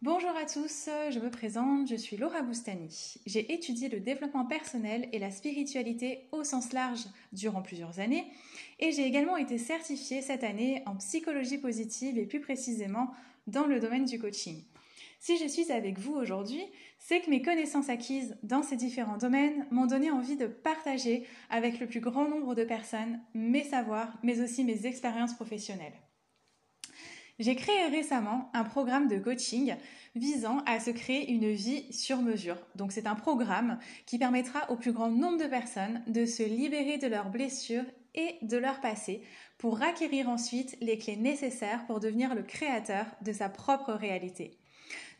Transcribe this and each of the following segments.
Bonjour à tous, je me présente, je suis Laura Boustani. J'ai étudié le développement personnel et la spiritualité au sens large durant plusieurs années et j'ai également été certifiée cette année en psychologie positive et plus précisément dans le domaine du coaching. Si je suis avec vous aujourd'hui, c'est que mes connaissances acquises dans ces différents domaines m'ont donné envie de partager avec le plus grand nombre de personnes mes savoirs mais aussi mes expériences professionnelles. J'ai créé récemment un programme de coaching visant à se créer une vie sur mesure. Donc c'est un programme qui permettra au plus grand nombre de personnes de se libérer de leurs blessures et de leur passé pour acquérir ensuite les clés nécessaires pour devenir le créateur de sa propre réalité.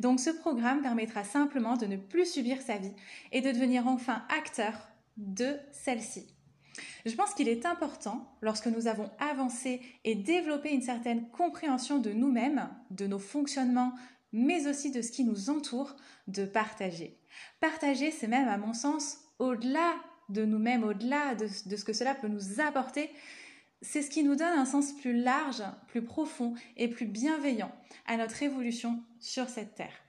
Donc ce programme permettra simplement de ne plus subir sa vie et de devenir enfin acteur de celle-ci. Je pense qu'il est important, lorsque nous avons avancé et développé une certaine compréhension de nous-mêmes, de nos fonctionnements, mais aussi de ce qui nous entoure, de partager. Partager, c'est même, à mon sens, au-delà de nous-mêmes, au-delà de, ce que cela peut nous apporter, c'est ce qui nous donne un sens plus large, plus profond et plus bienveillant à notre évolution sur cette terre.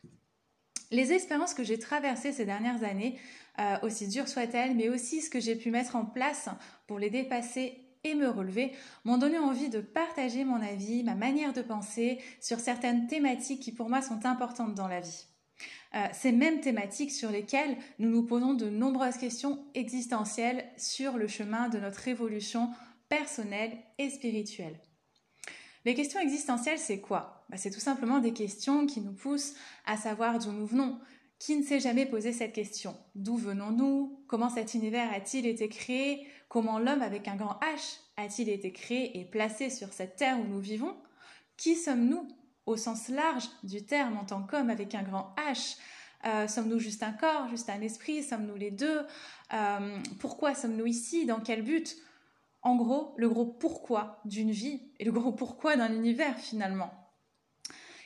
Les expériences que j'ai traversées ces dernières années, euh, aussi dures soient-elles, mais aussi ce que j'ai pu mettre en place pour les dépasser et me relever, m'ont donné envie de partager mon avis, ma manière de penser sur certaines thématiques qui pour moi sont importantes dans la vie. Euh, ces mêmes thématiques sur lesquelles nous nous posons de nombreuses questions existentielles sur le chemin de notre évolution personnelle et spirituelle. Les questions existentielles, c'est quoi? Bah, C'est tout simplement des questions qui nous poussent à savoir d'où nous venons. Qui ne s'est jamais posé cette question? D'où venons-nous? Comment cet univers a-t-il été créé? Comment l'homme avec un grand H a-t-il été créé et placé sur cette terre où nous vivons? Qui sommes-nous au sens large du terme en tant qu'homme avec un grand H? Euh, Sommes-nous juste un corps, juste un esprit? Sommes-nous les deux? Euh, Pourquoi sommes-nous ici? Dans quel but? En gros, le gros pourquoi d'une vie et le gros pourquoi d'un univers finalement.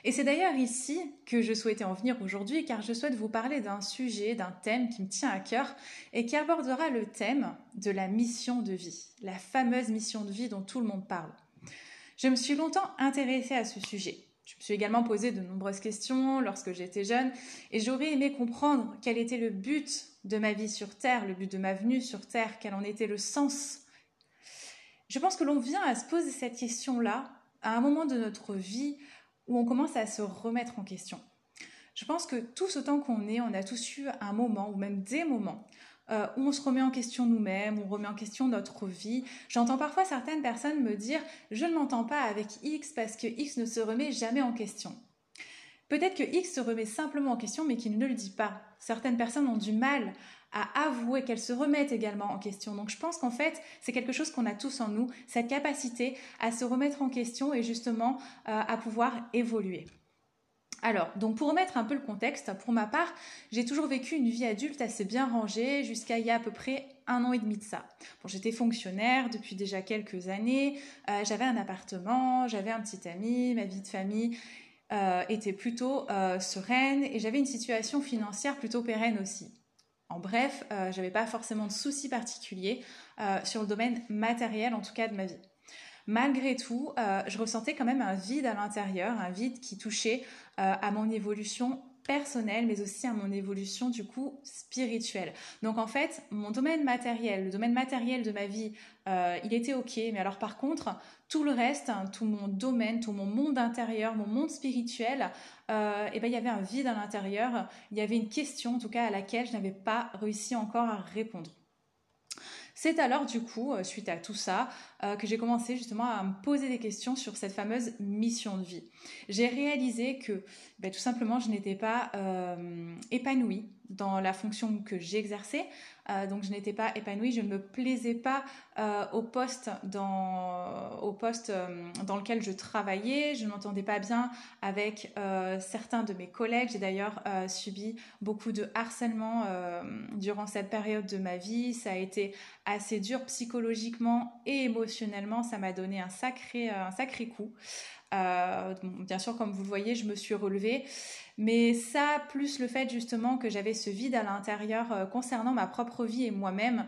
Et c'est d'ailleurs ici que je souhaitais en venir aujourd'hui car je souhaite vous parler d'un sujet, d'un thème qui me tient à cœur et qui abordera le thème de la mission de vie, la fameuse mission de vie dont tout le monde parle. Je me suis longtemps intéressée à ce sujet. Je me suis également posé de nombreuses questions lorsque j'étais jeune et j'aurais aimé comprendre quel était le but de ma vie sur Terre, le but de ma venue sur Terre, quel en était le sens je pense que l'on vient à se poser cette question-là à un moment de notre vie où on commence à se remettre en question. Je pense que tous autant qu'on est, on a tous eu un moment ou même des moments euh, où on se remet en question nous-mêmes, on remet en question notre vie. J'entends parfois certaines personnes me dire je ne m'entends pas avec X parce que X ne se remet jamais en question. Peut-être que X se remet simplement en question mais qu'il ne le dit pas. Certaines personnes ont du mal à avouer, qu'elles se remettent également en question. Donc je pense qu'en fait, c'est quelque chose qu'on a tous en nous, cette capacité à se remettre en question et justement euh, à pouvoir évoluer. Alors, donc pour remettre un peu le contexte, pour ma part, j'ai toujours vécu une vie adulte assez bien rangée jusqu'à il y a à peu près un an et demi de ça. Bon, j'étais fonctionnaire depuis déjà quelques années, euh, j'avais un appartement, j'avais un petit ami, ma vie de famille euh, était plutôt sereine et j'avais une situation financière plutôt pérenne aussi. En bref, euh, je n'avais pas forcément de soucis particuliers euh, sur le domaine matériel, en tout cas de ma vie. Malgré tout, euh, je ressentais quand même un vide à l'intérieur, un vide qui touchait à mon évolution personnelle, mais aussi à mon évolution du coup spirituelle. Donc en fait, mon domaine matériel, le domaine matériel de ma vie, euh, il était ok, mais alors par contre, tout le reste, hein, tout mon domaine, tout mon monde intérieur, mon monde spirituel, euh, et eh ben il y avait un vide à l'intérieur. Il y avait une question, en tout cas, à laquelle je n'avais pas réussi encore à répondre. C'est alors du coup, euh, suite à tout ça, euh, que j'ai commencé justement à me poser des questions sur cette fameuse mission de vie. J'ai réalisé que ben, tout simplement je n'étais pas euh, épanouie dans la fonction que j'exerçais. Euh, donc je n'étais pas épanouie, je ne me plaisais pas euh, au poste, euh, dans lequel je travaillais, je ne m'entendais pas bien avec certains de mes collègues. J'ai d'ailleurs subi beaucoup de harcèlement durant cette période de ma vie. Ça a été assez dur psychologiquement et émotionnellement. Ça m'a donné un sacré coup. Bien sûr, comme vous le voyez, je me suis relevée. Mais ça, plus le fait justement que j'avais ce vide à l'intérieur euh, concernant ma propre vie et moi-même,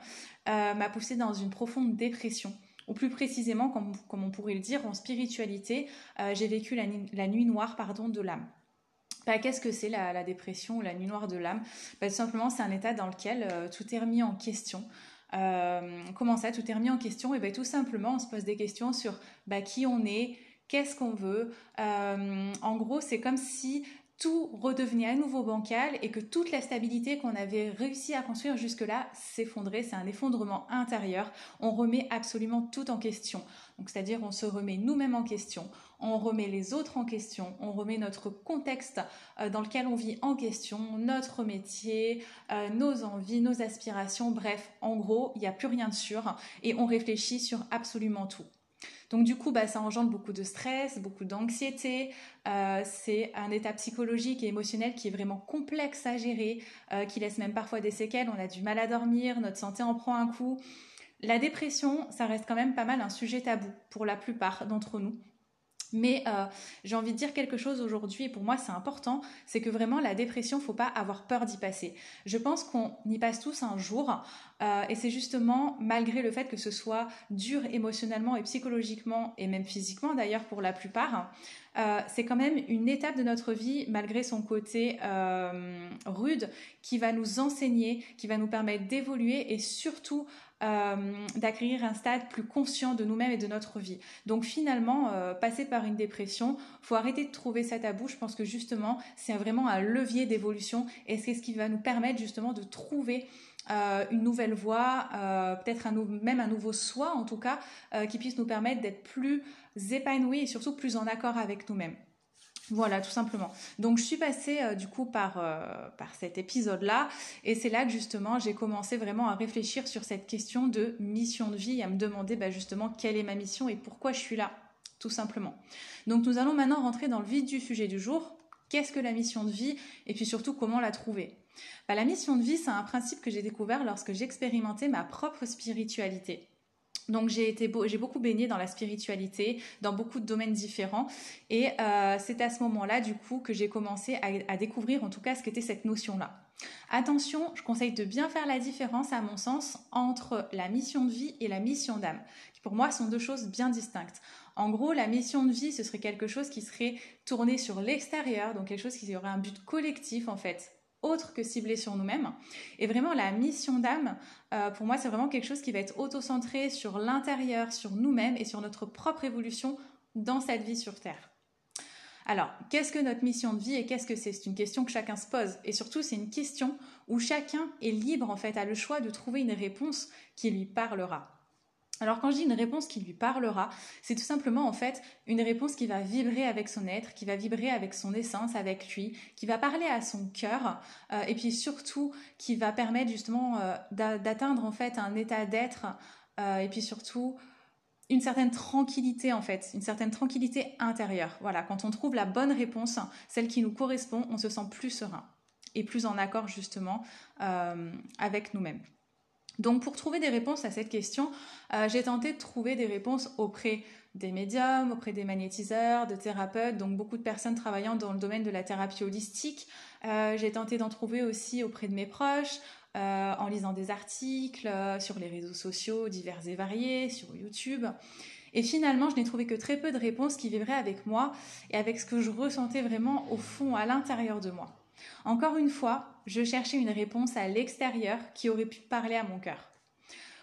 euh, m'a poussé dans une profonde dépression. Ou plus précisément, comme, on pourrait le dire, en spiritualité, euh, j'ai vécu la, nuit noire pardon, de l'âme. bah, Qu'est-ce que c'est la, dépression ou la nuit noire de l'âme? Bah, Tout simplement, c'est un état dans lequel tout est remis en question. comment ça, tout est remis en question? Et bien tout simplement, on se pose des questions sur bah, qui on est, qu'est-ce qu'on veut. en gros, c'est comme si tout redevenait à nouveau bancal et que toute la stabilité qu'on avait réussi à construire jusque-là s'effondrait. C'est un effondrement intérieur. On remet absolument tout en question. Donc, c'est-à-dire, on se remet nous-mêmes en question, on remet les autres en question, on remet notre contexte euh, dans lequel on vit en question, notre métier, euh, nos envies, nos aspirations. Bref, en gros, il n'y a plus rien de sûr et on réfléchit sur absolument tout. Donc du coup, bah, ça engendre beaucoup de stress, beaucoup d'anxiété. Euh, c'est un état psychologique et émotionnel qui est vraiment complexe à gérer, euh, qui laisse même parfois des séquelles. On a du mal à dormir, notre santé en prend un coup. La dépression, ça reste quand même pas mal un sujet tabou pour la plupart d'entre nous. Mais euh, j'ai envie de dire quelque chose aujourd'hui, et pour moi c'est important, c'est que vraiment la dépression, faut pas avoir peur d'y passer. Je pense qu'on y passe tous un jour, euh, et c'est justement malgré le fait que ce soit dur émotionnellement et psychologiquement, et même physiquement d'ailleurs pour la plupart, euh, c'est quand même une étape de notre vie, malgré son côté rude, qui va nous enseigner, qui va nous permettre d'évoluer et surtout euh, d'acquérir un stade plus conscient de nous-mêmes et de notre vie. Donc finalement, euh, passer par une dépression, faut arrêter de trouver ça tabou. Je pense que justement, c'est vraiment un levier d'évolution et c'est ce qui va nous permettre justement de trouver euh, une nouvelle voie, peut-être même un nouveau soi en tout cas, qui puisse nous permettre d'être plus épanouis et surtout plus en accord avec nous-mêmes. Voilà, tout simplement. Donc je suis passée euh, du coup par, euh, par cet épisode-là et c'est là que justement j'ai commencé vraiment à réfléchir sur cette question de mission de vie et à me demander bah, justement quelle est ma mission et pourquoi je suis là, tout simplement. Donc nous allons maintenant rentrer dans le vif du sujet du jour. Qu'est-ce que la mission de vie et puis surtout comment la trouver? Bah, La mission de vie, c'est un principe que j'ai découvert lorsque j'expérimentais ma propre spiritualité. Donc j'ai été beaucoup baigné dans la spiritualité, dans beaucoup de domaines différents, et euh, c'est à ce moment-là du coup que j'ai commencé à, découvrir en tout cas ce qu'était cette notion-là. Attention, je conseille de bien faire la différence à mon sens entre la mission de vie et la mission d'âme, qui pour moi sont deux choses bien distinctes. En gros, la mission de vie, ce serait quelque chose qui serait tourné sur l'extérieur, donc quelque chose qui aurait un but collectif en fait, autre que ciblé sur nous-mêmes. Et vraiment, la mission d'âme, euh, pour moi, c'est vraiment quelque chose qui va être auto-centré sur l'intérieur, sur nous-mêmes et sur notre propre évolution dans cette vie sur Terre. Alors, qu'est-ce que notre mission de vie et qu'est-ce que c'est? C'est une question que chacun se pose. Et surtout, c'est une question où chacun est libre, en fait, a le choix de trouver une réponse qui lui parlera. Alors quand je dis une réponse qui lui parlera, c'est tout simplement en fait une réponse qui va vibrer avec son être, qui va vibrer avec son essence, avec lui, qui va parler à son cœur euh, et puis surtout qui va permettre justement euh, d'atteindre en fait un état d'être euh, et puis surtout une certaine tranquillité en fait, une certaine tranquillité intérieure. Voilà, quand on trouve la bonne réponse, celle qui nous correspond, on se sent plus serein et plus en accord justement avec nous-mêmes. Donc pour trouver des réponses à cette question, euh, j'ai tenté de trouver des réponses auprès des médiums, auprès des magnétiseurs, de thérapeutes, donc beaucoup de personnes travaillant dans le domaine de la thérapie holistique. Euh, j'ai tenté d'en trouver aussi auprès de mes proches, euh, en lisant des articles sur les réseaux sociaux divers et variés, sur YouTube. Et finalement, je n'ai trouvé que très peu de réponses qui vivraient avec moi et avec ce que je ressentais vraiment au fond, à l'intérieur de moi. Encore une fois, je cherchais une réponse à l'extérieur qui aurait pu parler à mon cœur.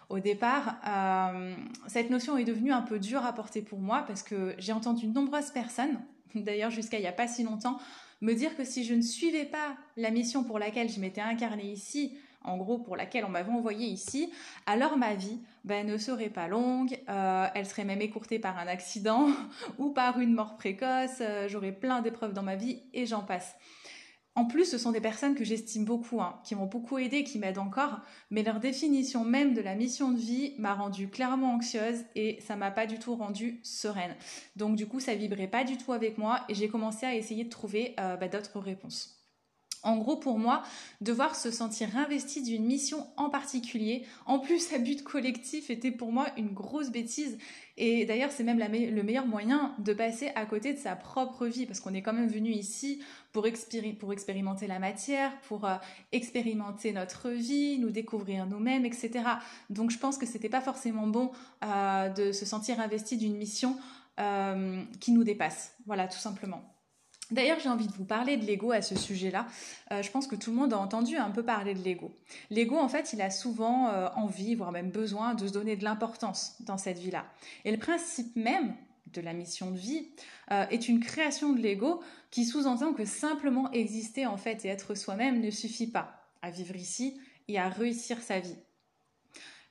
Au départ, euh, cette notion est devenue un peu dure à porter pour moi parce que j'ai entendu de nombreuses personnes, d'ailleurs jusqu'à il n'y a pas si longtemps, me dire que si je ne suivais pas la mission pour laquelle je m'étais incarnée ici, en gros pour laquelle on m'avait envoyé ici, alors ma vie ben, ne serait pas longue, euh, elle serait même écourtée par un accident ou par une mort précoce, euh, j'aurais plein d'épreuves dans ma vie et j'en passe. En plus, ce sont des personnes que j'estime beaucoup, hein, qui m'ont beaucoup aidé, qui m'aident encore, mais leur définition même de la mission de vie m'a rendue clairement anxieuse et ça m'a pas du tout rendue sereine. Donc du coup, ça vibrait pas du tout avec moi et j'ai commencé à essayer de trouver euh, bah, d'autres réponses. En gros, pour moi, devoir se sentir investi d'une mission en particulier, en plus à but collectif, était pour moi une grosse bêtise. Et d'ailleurs, c'est même le meilleur moyen de passer à côté de sa propre vie, parce qu'on est quand même venu ici pour, expérimenter la matière, pour euh, expérimenter notre vie, nous découvrir nous-mêmes, etc. Donc je pense que c'était pas forcément bon euh, de se sentir investi d'une mission euh, qui nous dépasse. Voilà, tout simplement. D'ailleurs, j'ai envie de vous parler de l'ego à ce sujet-là. Euh, je pense que tout le monde a entendu un peu parler de l'ego. L'ego, en fait, il a souvent euh, envie, voire même besoin, de se donner de l'importance dans cette vie-là. Et le principe même de la mission de vie euh, est une création de l'ego qui sous-entend que simplement exister en fait et être soi-même ne suffit pas à vivre ici et à réussir sa vie.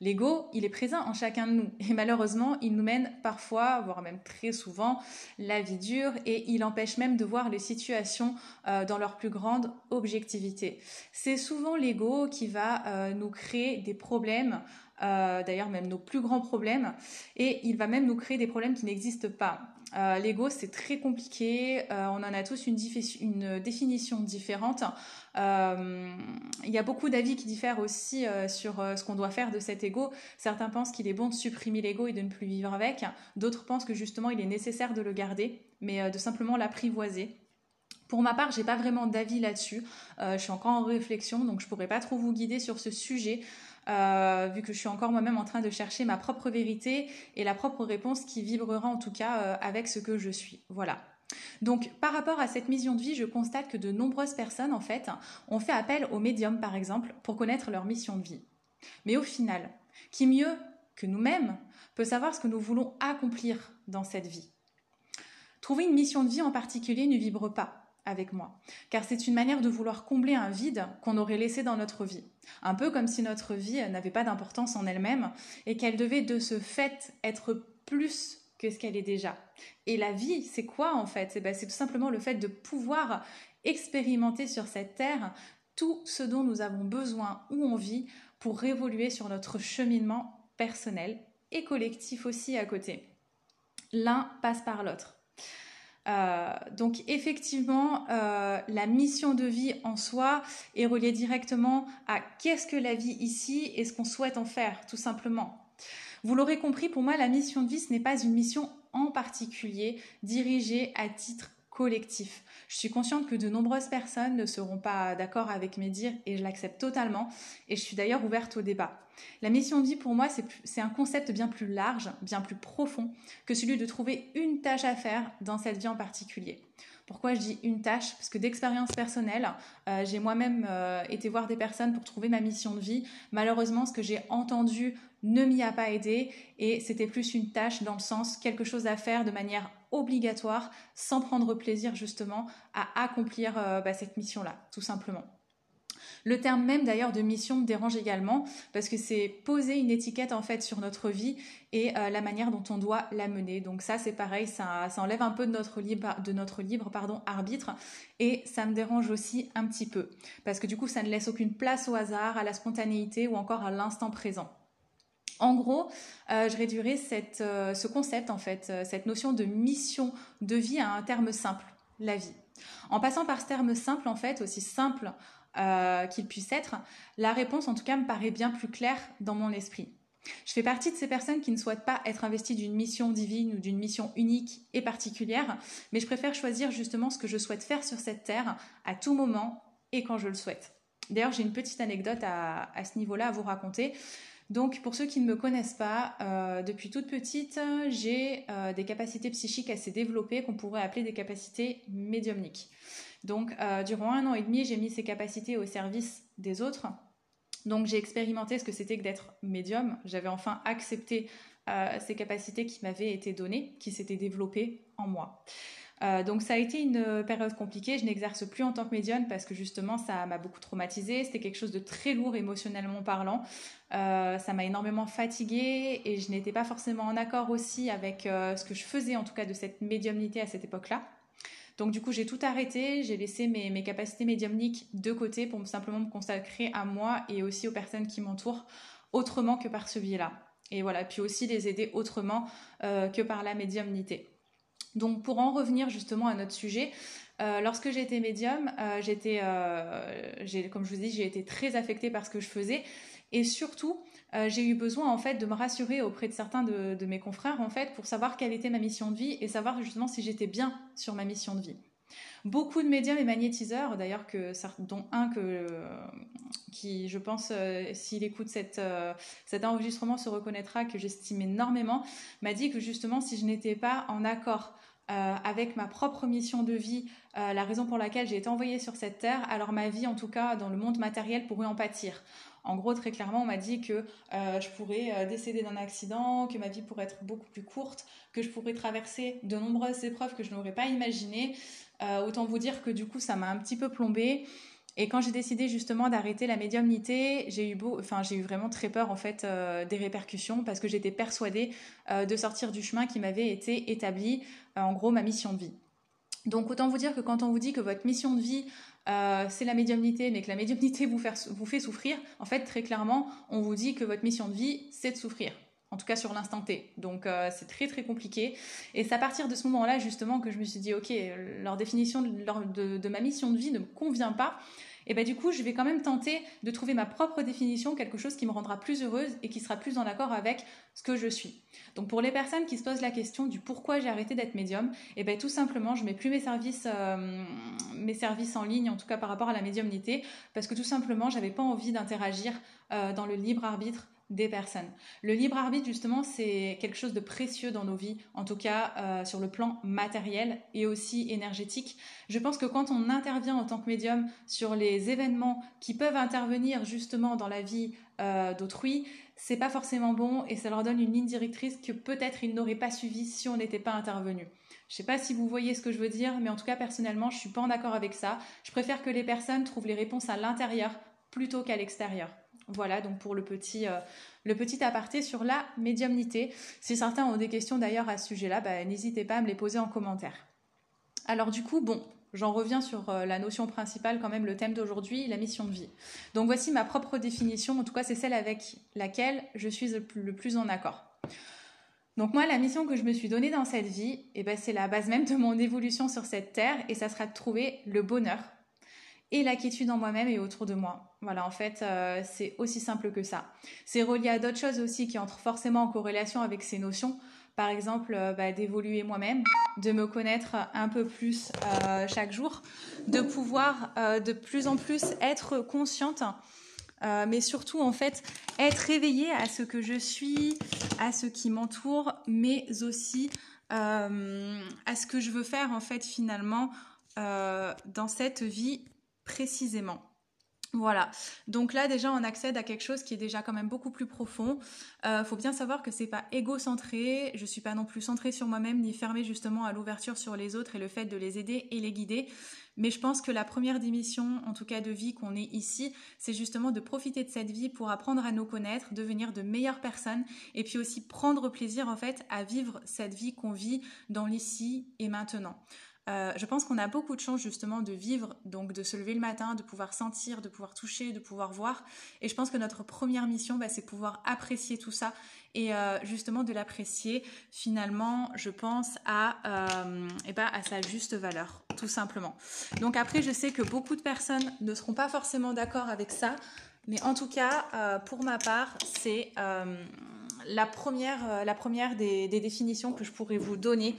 L'ego, il est présent en chacun de nous et malheureusement, il nous mène parfois, voire même très souvent, la vie dure et il empêche même de voir les situations euh, dans leur plus grande objectivité. C'est souvent l'ego qui va euh, nous créer des problèmes euh, d'ailleurs même nos plus grands problèmes, et il va même nous créer des problèmes qui n'existent pas. Euh, l'ego, c'est très compliqué, euh, on en a tous une, définition différente. il y a beaucoup d'avis qui diffèrent aussi sur ce qu'on doit faire de cet ego. Certains pensent qu'il est bon de supprimer l'ego et de ne plus vivre avec, d'autres pensent que justement il est nécessaire de le garder, mais de simplement l'apprivoiser. Pour ma part, j'ai pas vraiment d'avis là-dessus. je suis encore en réflexion, donc je pourrais pas trop vous guider sur ce sujet. Euh, vu que je suis encore moi-même en train de chercher ma propre vérité et la propre réponse qui vibrera en tout cas euh, avec ce que je suis. Voilà. Donc par rapport à cette mission de vie, je constate que de nombreuses personnes en fait ont fait appel aux médiums par exemple pour connaître leur mission de vie. Mais au final, qui mieux que nous-mêmes peut savoir ce que nous voulons accomplir dans cette vie? Trouver une mission de vie en particulier ne vibre pas avec moi, car c'est une manière de vouloir combler un vide qu'on aurait laissé dans notre vie. Un peu comme si notre vie n'avait pas d'importance en elle-même et qu'elle devait de ce fait être plus que ce qu'elle est déjà. Et la vie, c'est quoi en fait? Ben, C'est tout simplement le fait de pouvoir expérimenter sur cette terre tout ce dont nous avons besoin ou envie pour évoluer sur notre cheminement personnel et collectif aussi à côté. L'un passe par l'autre. Euh, donc effectivement, euh, la mission de vie en soi est reliée directement à qu'est-ce que la vie ici et ce qu'on souhaite en faire, tout simplement. Vous l'aurez compris, pour moi, la mission de vie, ce n'est pas une mission en particulier dirigée à titre collectif. Je suis consciente que de nombreuses personnes ne seront pas d'accord avec mes dires et je l'accepte totalement et je suis d'ailleurs ouverte au débat. La mission de vie pour moi c'est un concept bien plus large, bien plus profond que celui de trouver une tâche à faire dans cette vie en particulier. Pourquoi je dis une tâche? Parce que d'expérience personnelle, euh, j'ai moi-même euh, été voir des personnes pour trouver ma mission de vie. Malheureusement, ce que j'ai entendu ne m'y a pas aidé et c'était plus une tâche dans le sens quelque chose à faire de manière obligatoire sans prendre plaisir justement à accomplir euh, bah, cette mission-là, tout simplement. Le terme même d'ailleurs de mission me dérange également parce que c'est poser une étiquette en fait sur notre vie et euh, la manière dont on doit la mener. Donc ça c'est pareil, ça, enlève un peu de notre libre, de notre libre pardon, arbitre et ça me dérange aussi un petit peu parce que du coup ça ne laisse aucune place au hasard, à la spontanéité ou encore à l'instant présent. En gros, euh, je réduirais euh, ce concept, en fait, cette notion de mission de vie à un terme simple, la vie. En passant par ce terme simple, en fait, aussi simple euh, qu'il puisse être, la réponse en tout cas me paraît bien plus claire dans mon esprit. Je fais partie de ces personnes qui ne souhaitent pas être investies d'une mission divine ou d'une mission unique et particulière, mais je préfère choisir justement ce que je souhaite faire sur cette terre à tout moment et quand je le souhaite. D'ailleurs, j'ai une petite anecdote à, ce niveau-là à vous raconter. Donc, pour ceux qui ne me connaissent pas, euh, depuis toute petite, j'ai euh, des capacités psychiques assez développées qu'on pourrait appeler des capacités médiumniques. Donc, euh, durant un an et demi, j'ai mis ces capacités au service des autres. Donc, j'ai expérimenté ce que c'était que d'être médium. J'avais enfin accepté ces capacités qui m'avaient été données, qui s'étaient développées en moi. Euh, donc ça a été une période compliquée. Je n'exerce plus en tant que médium parce que justement ça m'a beaucoup traumatisée. C'était quelque chose de très lourd émotionnellement parlant. ça m'a énormément fatiguée et je n'étais pas forcément en accord aussi avec ce que je faisais en tout cas de cette médiumnité à cette époque-là. Donc du coup, j'ai tout arrêté, j'ai laissé mes, capacités médiumniques de côté pour simplement me consacrer à moi et aussi aux personnes qui m'entourent autrement que par ce biais-là. Et voilà, puis aussi les aider autrement euh, que par la médiumnité. Donc pour en revenir justement à notre sujet, euh, lorsque j'ai été médium, euh, j'étais, comme je vous dis, j'ai été très affectée par ce que je faisais et surtout euh, j'ai eu besoin en fait de me rassurer auprès de certains de, mes confrères en fait pour savoir quelle était ma mission de vie et savoir justement si j'étais bien sur ma mission de vie. Beaucoup de médiums et magnétiseurs, d'ailleurs que dont un que qui, je pense, euh, s'il écoute cette, euh, cet enregistrement, se reconnaîtra que j'estime énormément, m'a dit que justement si je n'étais pas en accord avec ma propre mission de vie, la raison pour laquelle j'ai été envoyée sur cette terre, alors ma vie, en tout cas dans le monde matériel, pourrait en pâtir. En gros, très clairement, on m'a dit que je pourrais décéder d'un accident, que ma vie pourrait être beaucoup plus courte, que je pourrais traverser de nombreuses épreuves que je n'aurais pas imaginées. Autant vous dire que du coup, ça m'a un petit peu plombée. Et quand j'ai décidé justement d'arrêter la médiumnité, j'ai eu, beau, enfin, j'ai eu vraiment très peur en fait euh, des répercussions parce que j'étais persuadée euh, de sortir du chemin qui m'avait été établi, euh, en gros ma mission de vie. Donc autant vous dire que quand on vous dit que votre mission de vie c'est la médiumnité, mais que la médiumnité vous fait souffrir, en fait très clairement on vous dit que votre mission de vie c'est de souffrir en tout cas sur l'instant T. Donc c'est très très compliqué. Et c'est à partir de ce moment-là justement que je me suis dit, ok, leur définition de, ma mission de vie ne me convient pas et ben du coup, je vais quand même tenter de trouver ma propre définition, quelque chose qui me rendra plus heureuse et qui sera plus en accord avec ce que je suis. Donc pour les personnes qui se posent la question du pourquoi j'ai arrêté d'être médium, et ben tout simplement, je mets plus mes services, euh, mes services en ligne, en tout cas par rapport à la médiumnité, parce que tout simplement, j'avais pas envie d'interagir euh, dans le libre arbitre des personnes. Le libre arbitre, justement, c'est quelque chose de précieux dans nos vies, en tout cas euh, sur le plan matériel et aussi énergétique. Je pense que quand on intervient en tant que médium sur les événements qui peuvent intervenir justement dans la vie euh, d'autrui, c'est pas forcément bon et ça leur donne une ligne directrice que peut-être ils n'auraient pas suivi si on n'était pas intervenu. Je sais pas si vous voyez ce que je veux dire, mais en tout cas personnellement, je suis pas en accord avec ça. Je préfère que les personnes trouvent les réponses à l'intérieur plutôt qu'à l'extérieur. Voilà donc pour le petit, euh, le petit aparté sur la médiumnité. Si certains ont des questions d'ailleurs à ce sujet-là, bah, n'hésitez pas à me les poser en commentaire. Alors du coup, bon, j'en reviens sur euh, la notion principale quand même, le thème d'aujourd'hui, la mission de vie. Donc voici ma propre définition, en tout cas c'est celle avec laquelle je suis le plus en accord. Donc moi, la mission que je me suis donnée dans cette vie, eh ben, c'est la base même de mon évolution sur cette terre et ça sera de trouver le bonheur et la quiétude en moi-même et autour de moi. Voilà, en fait, euh, c'est aussi simple que ça. C'est relié à d'autres choses aussi qui entrent forcément en corrélation avec ces notions. Par exemple, euh, bah, d'évoluer moi-même, de me connaître un peu plus euh, chaque jour, de pouvoir de plus en plus être consciente, mais surtout en fait être réveillée à ce que je suis, à ce qui m'entoure, mais aussi à ce que je veux faire en fait finalement dans cette vie précisément. Voilà. Donc là, déjà, on accède à quelque chose qui est déjà quand même beaucoup plus profond. Euh, faut bien savoir que c'est pas égocentré. Je suis pas non plus centrée sur moi-même ni fermée justement à l'ouverture sur les autres et le fait de les aider et les guider. Mais je pense que la première démission, en tout cas de vie qu'on est ici, c'est justement de profiter de cette vie pour apprendre à nous connaître, devenir de meilleures personnes et puis aussi prendre plaisir en fait à vivre cette vie qu'on vit dans l'ici et maintenant. Euh, je pense qu'on a beaucoup de chance justement de vivre, donc de se lever le matin, de pouvoir sentir, de pouvoir toucher, de pouvoir voir. Et je pense que notre première mission, bah, c'est pouvoir apprécier tout ça et euh, justement de l'apprécier finalement, je pense, à, euh, eh ben, à sa juste valeur, tout simplement. Donc après, je sais que beaucoup de personnes ne seront pas forcément d'accord avec ça, mais en tout cas, pour ma part, c'est la première, euh, des, définitions que je pourrais vous donner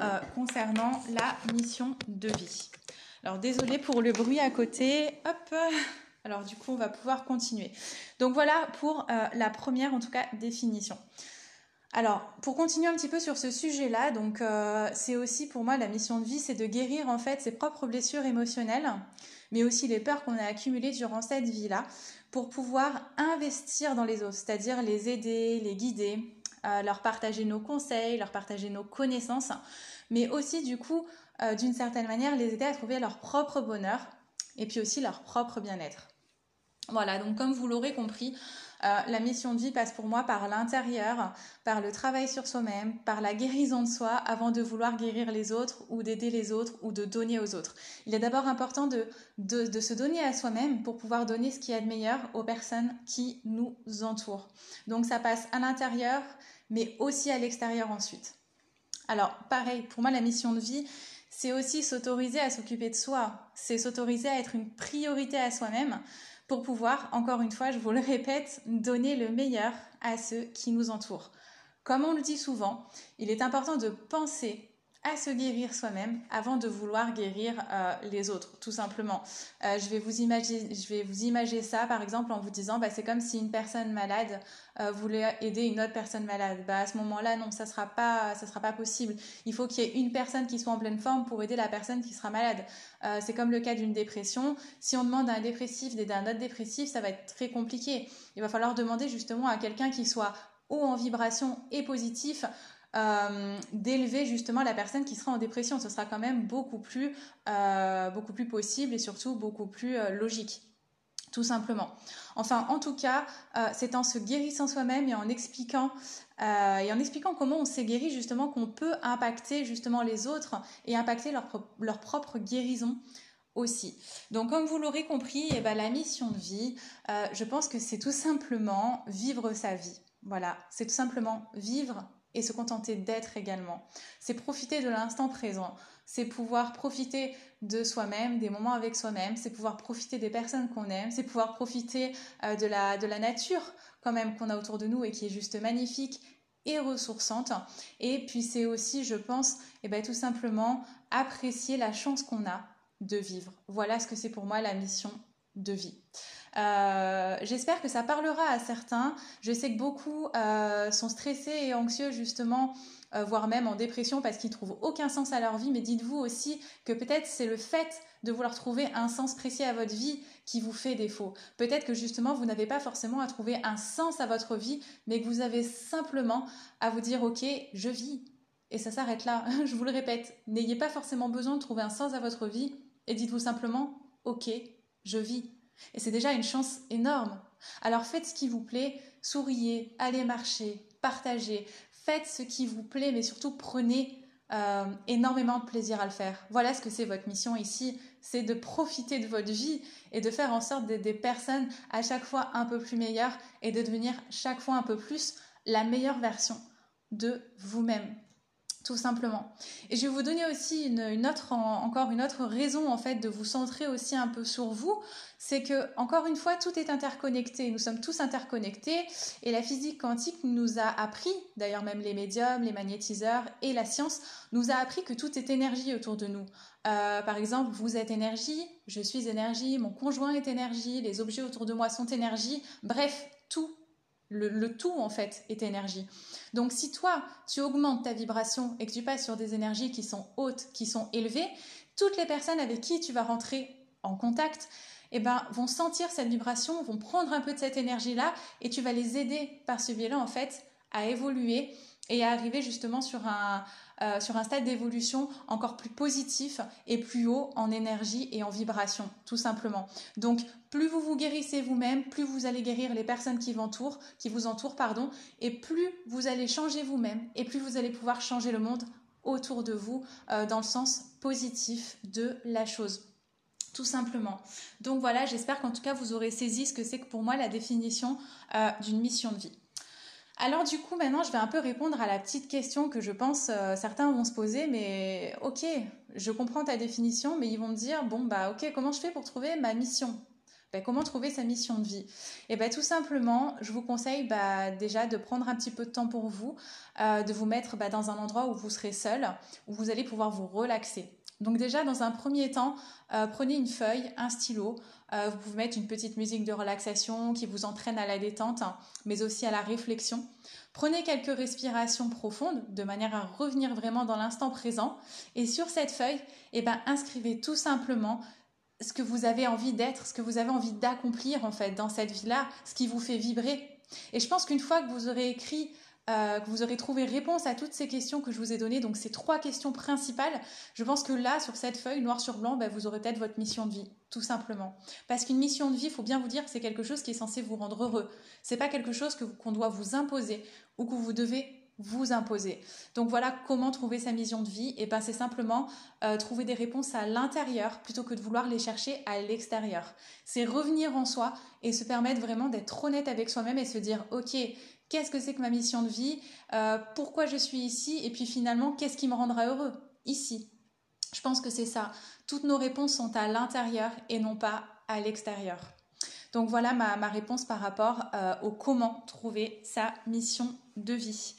euh, concernant la mission de vie. Alors désolé pour le bruit à côté. Hop. Alors du coup, on va pouvoir continuer. Donc voilà pour euh, la première, en tout cas, définition. Alors, pour continuer un petit peu sur ce sujet-là, donc c'est aussi pour moi la mission de vie, c'est de guérir en fait ses propres blessures émotionnelles, mais aussi les peurs qu'on a accumulées durant cette vie-là, pour pouvoir investir dans les autres, c'est-à-dire les aider, les guider, euh, leur partager nos conseils, leur partager nos connaissances, mais aussi du coup, euh, d'une certaine manière, les aider à trouver leur propre bonheur et puis aussi leur propre bien-être. Voilà, donc comme vous l'aurez compris, euh, la mission de vie passe pour moi par l'intérieur, par le travail sur soi-même, par la guérison de soi avant de vouloir guérir les autres ou d'aider les autres ou de donner aux autres. Il est d'abord important de, de, se donner à soi-même pour pouvoir donner ce qu'il y a de meilleur aux personnes qui nous entourent. Donc ça passe à l'intérieur, mais aussi à l'extérieur ensuite. Alors pareil, pour moi la mission de vie, c'est aussi s'autoriser à s'occuper de soi, c'est s'autoriser à être une priorité à soi-même pour pouvoir, encore une fois, je vous le répète, donner le meilleur à ceux qui nous entourent. Comme on le dit souvent, il est important de penser à se guérir soi-même avant de vouloir guérir euh, les autres, tout simplement. Euh, je, vais vous imaginer, je vais vous imager ça, par exemple, en vous disant, bah, c'est comme si une personne malade euh, voulait aider une autre personne malade. Bah, à ce moment-là, non, ça sera pas, ça sera pas possible. Il faut qu'il y ait une personne qui soit en pleine forme pour aider la personne qui sera malade. c'est comme le cas d'une dépression. Si on demande à un dépressif d'aider un autre dépressif, ça va être très compliqué. Il va falloir demander justement à quelqu'un qui soit haut en vibration et positif euh, d'élever justement la personne qui sera en dépression. Ce sera quand même beaucoup plus, euh, beaucoup plus possible et surtout beaucoup plus euh, logique tout simplement. Enfin, en tout cas, c'est en se guérissant soi-même et en expliquant et en expliquant comment on s'est guéri justement qu'on peut impacter justement les autres et impacter leur, leur propre guérison aussi. Donc, comme vous l'aurez compris, eh ben, la mission de vie, je pense que c'est tout simplement vivre sa vie. Voilà, c'est tout simplement vivre et se contenter d'être également. C'est profiter de l'instant présent, c'est pouvoir profiter de soi-même, des moments avec soi-même, c'est pouvoir profiter des personnes qu'on aime, c'est pouvoir profiter euh, de, la, de la nature quand même qu'on a autour de nous et qui est juste magnifique et ressourçante. Et puis c'est aussi, je pense, eh ben, tout simplement apprécier la chance qu'on a de vivre. Voilà ce que c'est pour moi la mission de vie. Euh, j'espère que ça parlera à certains. Je sais que beaucoup euh, sont stressés et anxieux justement, euh, voire même en dépression parce qu'ils trouvent aucun sens à leur vie. Mais dites-vous aussi que peut-être c'est le fait de vouloir trouver un sens précis à votre vie qui vous fait défaut. Peut-être que justement vous n'avez pas forcément à trouver un sens à votre vie, mais que vous avez simplement à vous dire ok, je vis. Et ça s'arrête là. je vous le répète, n'ayez pas forcément besoin de trouver un sens à votre vie et dites-vous simplement ok, je vis. Et c'est déjà une chance énorme. Alors faites ce qui vous plaît, souriez, allez marcher, partagez, faites ce qui vous plaît, mais surtout prenez euh, énormément de plaisir à le faire. Voilà ce que c'est votre mission ici, c'est de profiter de votre vie et de faire en sorte d'être des personnes à chaque fois un peu plus meilleures et de devenir chaque fois un peu plus la meilleure version de vous-même tout simplement. Et je vais vous donner aussi une, autre, encore une autre raison en fait de vous centrer aussi un peu sur vous, c'est que encore une fois tout est interconnecté. Nous sommes tous interconnectés et la physique quantique nous a appris, d'ailleurs même les médiums, les magnétiseurs et la science nous a appris que tout est énergie autour de nous. Euh, par exemple, vous êtes énergie, je suis énergie, mon conjoint est énergie, les objets autour de moi sont énergie. Bref, tout le, tout, en fait, est énergie. Donc, si toi, tu augmentes ta vibration et que tu passes sur des énergies qui sont hautes, qui sont élevées, toutes les personnes avec qui tu vas rentrer en contact, eh ben, vont sentir cette vibration, vont prendre un peu de cette énergie-là et tu vas les aider par ce biais-là, en fait, à évoluer et à arriver justement sur un, euh, sur un stade d'évolution encore plus positif et plus haut en énergie et en vibration, tout simplement. Donc, plus vous vous guérissez vous-même, plus vous allez guérir les personnes qui vous entourent, pardon, et plus vous allez changer vous-même, et plus vous allez pouvoir changer le monde autour de vous euh, dans le sens positif de la chose tout simplement. Donc voilà, j'espère qu'en tout cas vous aurez saisi ce que c'est que pour moi la définition euh, d'une mission de vie. Alors du coup, maintenant, je vais un peu répondre à la petite question que je pense euh, certains vont se poser, mais ok, je comprends ta définition, mais ils vont me dire, bon, bah ok, comment je fais pour trouver ma mission? Ben, Comment trouver sa mission de vie? Et eh bien tout simplement, je vous conseille bah, déjà de prendre un petit peu de temps pour vous, euh, de vous mettre bah, dans un endroit où vous serez seul, où vous allez pouvoir vous relaxer. Donc déjà, dans un premier temps, euh, prenez une feuille, un stylo. Euh, vous pouvez mettre une petite musique de relaxation qui vous entraîne à la détente, hein, mais aussi à la réflexion. Prenez quelques respirations profondes de manière à revenir vraiment dans l'instant présent. Et sur cette feuille, eh ben, inscrivez tout simplement ce que vous avez envie d'être, ce que vous avez envie d'accomplir en fait dans cette vie-là, ce qui vous fait vibrer. Et je pense qu'une fois que vous aurez écrit euh, que vous aurez trouvé réponse à toutes ces questions que je vous ai données, donc ces trois questions principales, je pense que là, sur cette feuille, noir sur blanc, bah, vous aurez peut-être votre mission de vie, tout simplement. Parce qu'une mission de vie, il faut bien vous dire c'est quelque chose qui est censé vous rendre heureux. C'est pas quelque chose qu'on doit vous imposer ou que vous devez vous imposer. Donc voilà comment trouver sa mission de vie. Et ben c'est simplement euh, trouver des réponses à l'intérieur plutôt que de vouloir les chercher à l'extérieur. C'est revenir en soi et se permettre vraiment d'être honnête avec soi-même et se dire ok Qu'est-ce que c'est que ma mission de vie? Euh, Pourquoi je suis ici? Et puis finalement, qu'est-ce qui me rendra heureux? Ici Je pense que c'est ça. Toutes nos réponses sont à l'intérieur et non pas à l'extérieur. Donc voilà ma, réponse par rapport euh, au comment trouver sa mission de vie.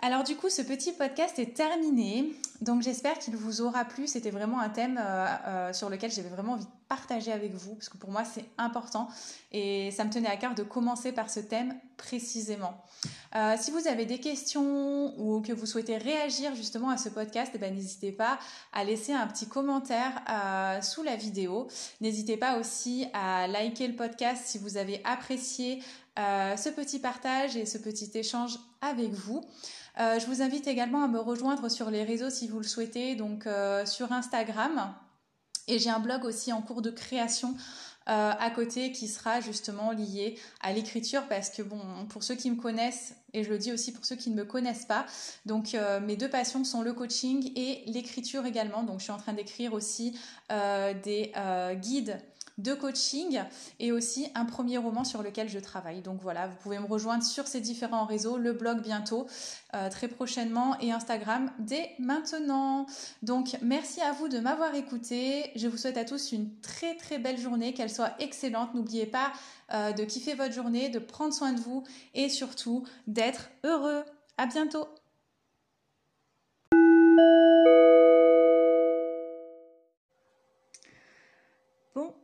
Alors du coup, ce petit podcast est terminé. Donc j'espère qu'il vous aura plu. C'était vraiment un thème euh, euh, sur lequel j'avais vraiment envie de partager avec vous, parce que pour moi c'est important et ça me tenait à cœur de commencer par ce thème précisément. Euh, si vous avez des questions ou que vous souhaitez réagir justement à ce podcast, eh ben, n'hésitez pas à laisser un petit commentaire sous la vidéo. N'hésitez pas aussi à liker le podcast si vous avez apprécié ce petit partage et ce petit échange avec vous. Euh, je vous invite également à me rejoindre sur les réseaux si vous le souhaitez, donc euh, sur Instagram. Et j'ai un blog aussi en cours de création euh, à côté qui sera justement lié à l'écriture parce que bon, pour ceux qui me connaissent, et je le dis aussi pour ceux qui ne me connaissent pas, donc mes deux passions sont le coaching et l'écriture également. Donc je suis en train d'écrire aussi des guides de coaching et aussi un premier roman sur lequel je travaille. Donc voilà, vous pouvez me rejoindre sur ces différents réseaux, le blog bientôt, euh, très prochainement et Instagram dès maintenant. Donc merci à vous de m'avoir écouté. Je vous souhaite à tous une très très belle journée, qu'elle soit excellente. N'oubliez pas euh, de kiffer votre journée, de prendre soin de vous et surtout d'être heureux. À bientôt.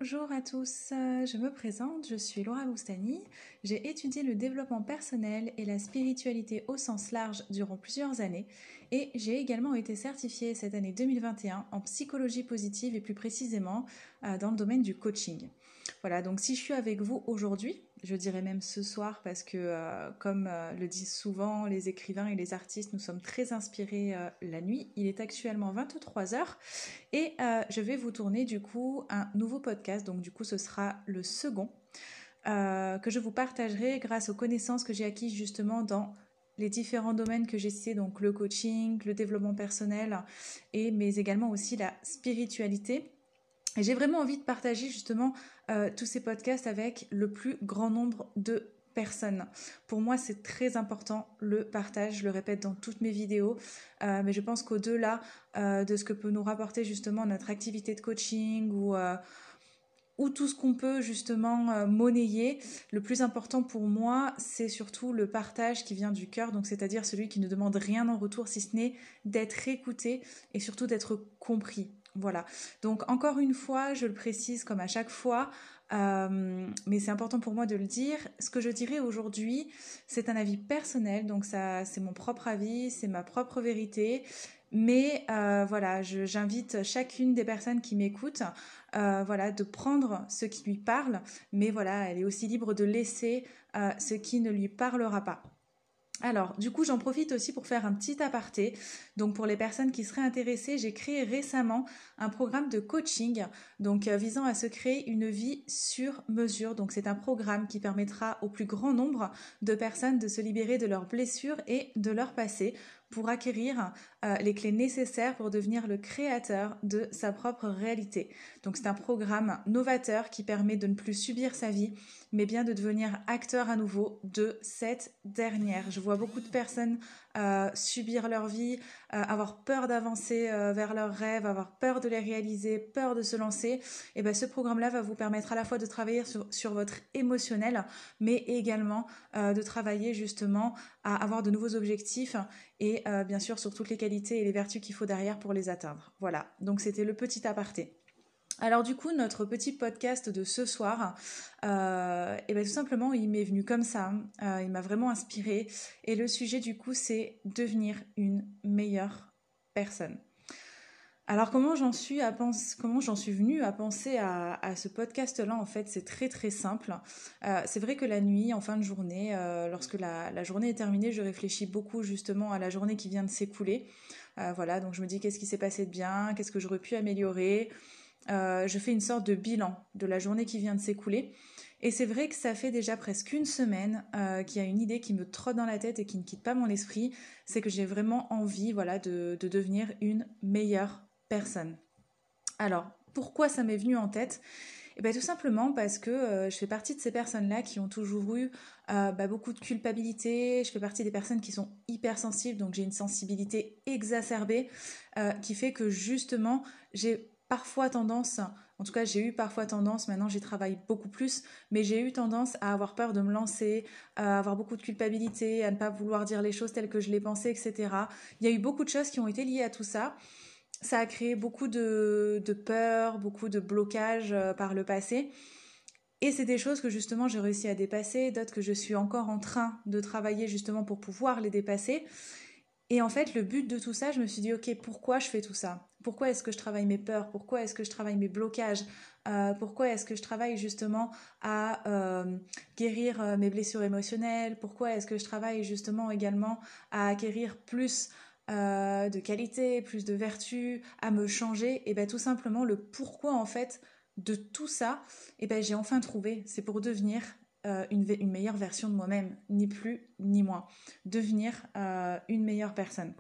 Bonjour à tous, je me présente, je suis Laura Boustani. J'ai étudié le développement personnel et la spiritualité au sens large durant plusieurs années et j'ai également été certifiée cette année 2021 en psychologie positive et plus précisément euh, dans le domaine du coaching. Voilà, donc si je suis avec vous aujourd'hui, je dirais même ce soir parce que euh, comme euh, le disent souvent les écrivains et les artistes, nous sommes très inspirés euh, la nuit. Il est actuellement 23h et je vais vous tourner du coup un nouveau podcast. Donc du coup ce sera le second que je vous partagerai grâce aux connaissances que j'ai acquises justement dans les différents domaines que j'ai cités, donc le coaching, le développement personnel et mais également aussi la spiritualité. J'ai vraiment envie de partager justement euh, tous ces podcasts avec le plus grand nombre de personnes. Pour moi, c'est très important le partage, je le répète dans toutes mes vidéos, euh, mais je pense qu'au-delà euh, de ce que peut nous rapporter justement notre activité de coaching ou, ou tout ce qu'on peut justement monnayer, le plus important pour moi, c'est surtout le partage qui vient du cœur, donc c'est-à-dire celui qui ne demande rien en retour si ce n'est d'être écouté et surtout d'être compris. Voilà. Donc encore une fois, je le précise comme à chaque fois, euh, mais c'est important pour moi de le dire. Ce que je dirais aujourd'hui, c'est un avis personnel, donc ça, c'est mon propre avis, c'est ma propre vérité. Mais euh, voilà, j'invite chacune des personnes qui m'écoutent, euh, voilà, de prendre ce qui lui parle, mais voilà, elle est aussi libre de laisser ce qui ne lui parlera pas. Alors, du coup, j'en profite aussi pour faire un petit aparté. Donc, pour les personnes qui seraient intéressées, j'ai créé récemment un programme de coaching, donc euh, visant à se créer une vie sur mesure. Donc, c'est un programme qui permettra au plus grand nombre de personnes de se libérer de leurs blessures et de leur passé pour acquérir euh, les clés nécessaires pour devenir le créateur de sa propre réalité. Donc c'est un programme novateur qui permet de ne plus subir sa vie, mais bien de devenir acteur à nouveau de cette dernière. Je vois beaucoup de personnes euh, subir leur vie, euh, avoir peur d'avancer euh, vers leurs rêves, avoir peur de les réaliser, peur de se lancer, et ben ce programme-là va vous permettre à la fois de travailler sur, votre émotionnel, mais également de travailler justement à avoir de nouveaux objectifs et bien sûr sur toutes les qualités et les vertus qu'il faut derrière pour les atteindre. Voilà, donc c'était le petit aparté. Alors du coup, notre petit podcast de ce soir, euh, et ben, tout simplement, il m'est venu comme ça, euh, il m'a vraiment inspiré. Et le sujet du coup, c'est devenir une meilleure personne. Alors comment j'en suis comment j'en suis venue à penser à, ce podcast-là En fait, c'est très très simple. Euh, c'est vrai que la nuit, en fin de journée, lorsque la, journée est terminée, je réfléchis beaucoup justement à la journée qui vient de s'écouler. voilà, donc je me dis qu'est-ce qui s'est passé de bien, qu'est-ce que j'aurais pu améliorer? Euh, je fais une sorte de bilan de la journée qui vient de s'écouler. Et c'est vrai que ça fait déjà presque une semaine euh, qu'il y a une idée qui me trotte dans la tête et qui ne quitte pas mon esprit, c'est que j'ai vraiment envie voilà, de, devenir une meilleure personne. Alors, pourquoi ça m'est venu en tête? Eh bien, tout simplement parce que euh, je fais partie de ces personnes-là qui ont toujours eu bah, beaucoup de culpabilité. Je fais partie des personnes qui sont hypersensibles, donc j'ai une sensibilité exacerbée qui fait que justement j'ai parfois tendance en tout cas, j'ai eu parfois tendance, maintenant j'y travaille beaucoup plus, mais j'ai eu tendance à avoir peur de me lancer, à avoir beaucoup de culpabilité, à ne pas vouloir dire les choses telles que je les pensais, etc. Il y a eu beaucoup de choses qui ont été liées à tout ça. Ça a créé beaucoup de, de peur, beaucoup de blocages euh, par le passé. Et c'est des choses que justement j'ai réussi à dépasser, d'autres que je suis encore en train de travailler justement pour pouvoir les dépasser. Et en fait, le but de tout ça, je me suis dit, ok, pourquoi je fais tout ça? Pourquoi est-ce que je travaille mes peurs? Pourquoi est-ce que je travaille mes blocages? Euh, Pourquoi est-ce que je travaille justement à euh, guérir euh, mes blessures émotionnelles? Pourquoi est-ce que je travaille justement également à acquérir plus de qualité, plus de vertu, à me changer? Et bien tout simplement, le pourquoi en fait de tout ça, et ben j'ai enfin trouvé. C'est pour devenir euh, une, meilleure version de moi-même, ni plus ni moins. Devenir euh, une meilleure personne.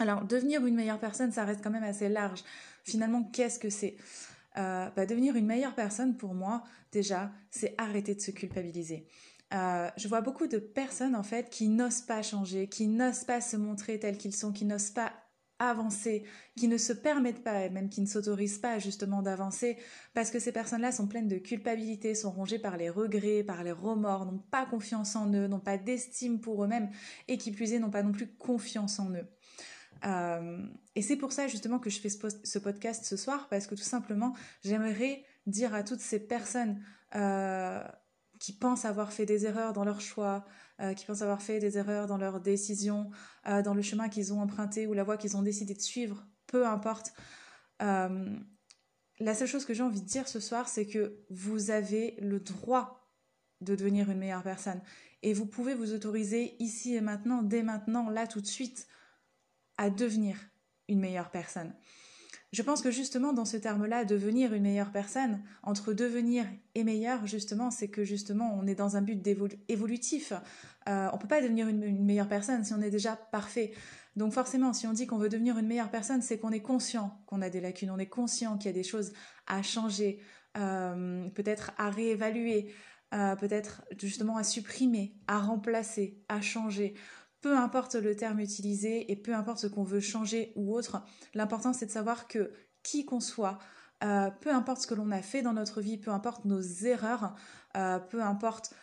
Alors, devenir une meilleure personne, ça reste quand même assez large. Finalement, qu'est-ce que c'est? Euh, bah, Devenir une meilleure personne, pour moi, déjà, c'est arrêter de se culpabiliser. je vois beaucoup de personnes, en fait, qui n'osent pas changer, qui n'osent pas se montrer tels qu'ils sont, qui n'osent pas avancer, qui ne se permettent pas, et même qui ne s'autorisent pas justement d'avancer, parce que ces personnes-là sont pleines de culpabilité, sont rongées par les regrets, par les remords, n'ont pas confiance en eux, n'ont pas d'estime pour eux-mêmes, et qui plus est, n'ont pas non plus confiance en eux. Euh, et c'est pour ça justement que je fais ce, podcast ce soir, parce que tout simplement, j'aimerais dire à toutes ces personnes euh, qui pensent avoir fait des erreurs dans leur choix, euh, qui pensent avoir fait des erreurs dans leurs décisions, euh, dans le chemin qu'ils ont emprunté ou la voie qu'ils ont décidé de suivre, peu importe. Euh, la seule chose que j'ai envie de dire ce soir, c'est que vous avez le droit de devenir une meilleure personne. Et vous pouvez vous autoriser ici et maintenant, dès maintenant, là tout de suite, à devenir une meilleure personne. Je pense que justement dans ce terme-là, devenir une meilleure personne, entre devenir et meilleur, justement, c'est que justement on est dans un but évolutif. Euh, on peut pas devenir une, meilleure personne si on est déjà parfait. Donc forcément, si on dit qu'on veut devenir une meilleure personne, c'est qu'on est conscient qu'on a des lacunes, on est conscient qu'il y a des choses à changer, euh, peut-être à réévaluer, euh, peut-être justement à supprimer, à remplacer, à changer peu importe le terme utilisé et peu importe ce qu'on veut changer ou autre, l'important c'est de savoir que qui qu'on soit, euh, peu importe ce que l'on a fait dans notre vie, peu importe nos erreurs, euh, peu importe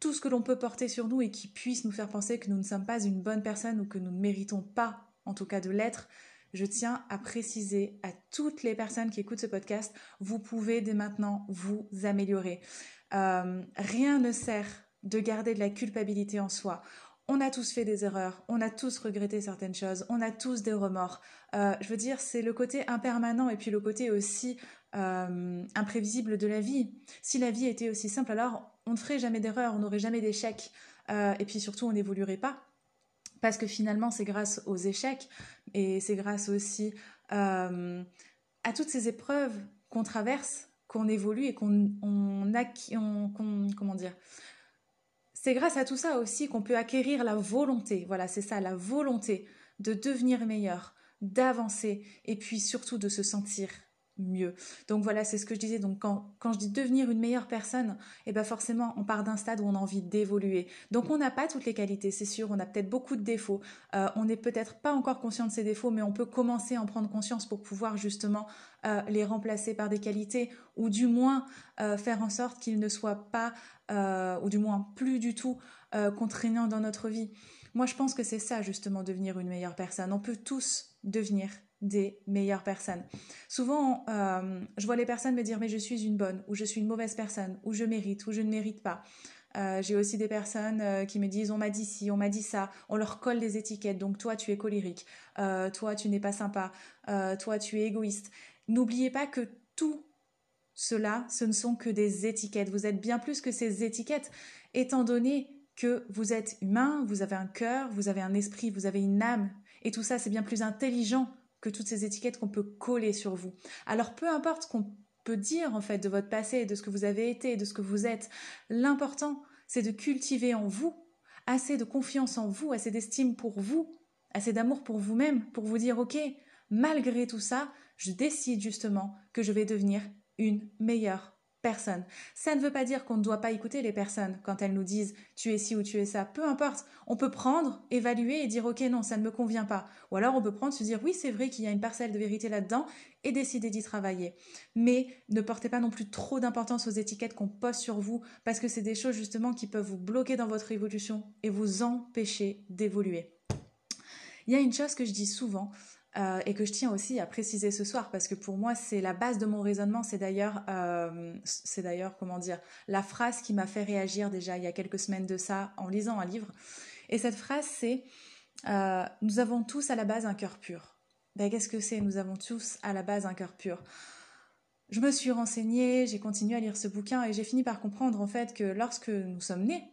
tout ce que l'on peut porter sur nous et qui puisse nous faire penser que nous ne sommes pas une bonne personne ou que nous ne méritons pas, en tout cas, de l'être, je tiens à préciser à toutes les personnes qui écoutent ce podcast, vous pouvez dès maintenant vous améliorer. Euh, rien ne sert de garder de la culpabilité en soi on a tous fait des erreurs, on a tous regretté certaines choses, on a tous des remords. Euh, je veux dire, c'est le côté impermanent et puis le côté aussi euh, imprévisible de la vie. Si la vie était aussi simple, alors on ne ferait jamais d'erreurs, on n'aurait jamais d'échecs. Euh, et puis surtout, on n'évoluerait pas. Parce que finalement, c'est grâce aux échecs et c'est grâce aussi à toutes ces épreuves qu'on traverse qu'on évolue et qu'on on, on, comment dire c'est grâce à tout ça aussi qu'on peut acquérir la volonté, voilà, c'est ça, la volonté de devenir meilleur, d'avancer et puis surtout de se sentir mieux. Donc voilà, c'est ce que je disais. Donc quand, je dis devenir une meilleure personne, eh ben forcément, on part d'un stade où on a envie d'évoluer. Donc on n'a pas toutes les qualités, c'est sûr. On a peut-être beaucoup de défauts. Euh, on n'est peut-être pas encore conscient de ces défauts, mais on peut commencer à en prendre conscience pour pouvoir justement euh, les remplacer par des qualités ou du moins euh, faire en sorte qu'ils ne soient pas, ou du moins plus du tout, contraignants dans notre vie. Moi, je pense que c'est ça justement devenir une meilleure personne. On peut tous devenir des meilleures personnes. Souvent, euh, je vois les personnes me dire mais je suis une bonne ou je suis une mauvaise personne ou je mérite ou je ne mérite pas. Euh, j'ai aussi des personnes euh, qui me disent on m'a dit ci, on m'a dit ça, on leur colle des étiquettes. Donc toi tu es colérique, toi tu n'es pas sympa, toi tu es égoïste. N'oubliez pas que tout cela, ce ne sont que des étiquettes. Vous êtes bien plus que ces étiquettes, étant donné que vous êtes humain, vous avez un cœur, vous avez un esprit, vous avez une âme, et tout ça c'est bien plus intelligent que toutes ces étiquettes qu'on peut coller sur vous. Alors peu importe ce qu'on peut dire en fait de votre passé, de ce que vous avez été, de ce que vous êtes, l'important c'est de cultiver en vous assez de confiance en vous, assez d'estime pour vous, assez d'amour pour vous-même, pour vous dire ok, malgré tout ça, je décide justement que je vais devenir une meilleure personne. Ça ne veut pas dire qu'on ne doit pas écouter les personnes quand elles nous disent tu es ci ou tu es ça. Peu importe. On peut prendre, évaluer et dire ok non, ça ne me convient pas. Ou alors on peut prendre, se dire oui c'est vrai qu'il y a une parcelle de vérité là-dedans et décider d'y travailler. Mais ne portez pas non plus trop d'importance aux étiquettes qu'on pose sur vous parce que c'est des choses justement qui peuvent vous bloquer dans votre évolution et vous empêcher d'évoluer. Il y a une chose que je dis souvent, euh, et que je tiens aussi à préciser ce soir parce que pour moi c'est la base de mon raisonnement. C'est d'ailleurs, euh, c'est d'ailleurs comment dire, la phrase qui m'a fait réagir déjà il y a quelques semaines de ça en lisant un livre. Et cette phrase c'est euh, nous avons tous à la base un cœur pur. Ben, qu'est-ce que c'est Nous avons tous à la base un cœur pur? Je me suis renseignée, j'ai continué à lire ce bouquin et j'ai fini par comprendre en fait que lorsque nous sommes nés,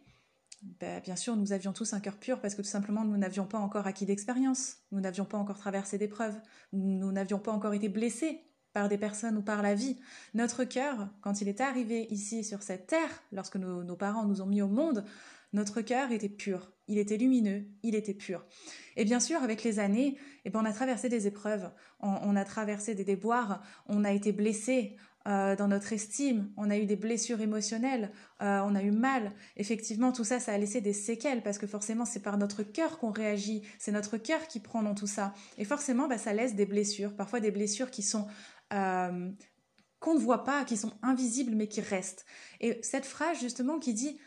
ben, bien sûr, nous avions tous un cœur pur parce que tout simplement, nous n'avions pas encore acquis d'expérience, nous n'avions pas encore traversé d'épreuves, nous n'avions pas encore été blessés par des personnes ou par la vie. Notre cœur, quand il est arrivé ici sur cette terre, lorsque nos, parents nous ont mis au monde, notre cœur était pur, il était lumineux, il était pur. Et bien sûr, avec les années, eh ben, on a traversé des épreuves, on, on a traversé des déboires, on a été blessé, euh, dans notre estime, on a eu des blessures émotionnelles, euh, on a eu mal. Effectivement, tout ça, ça a laissé des séquelles parce que forcément, c'est par notre cœur qu'on réagit, c'est notre cœur qui prend dans tout ça. Et forcément, bah, ça laisse des blessures, parfois des blessures qui sont euh, qu'on ne voit pas, qui sont invisibles mais qui restent. Et cette phrase justement qui dit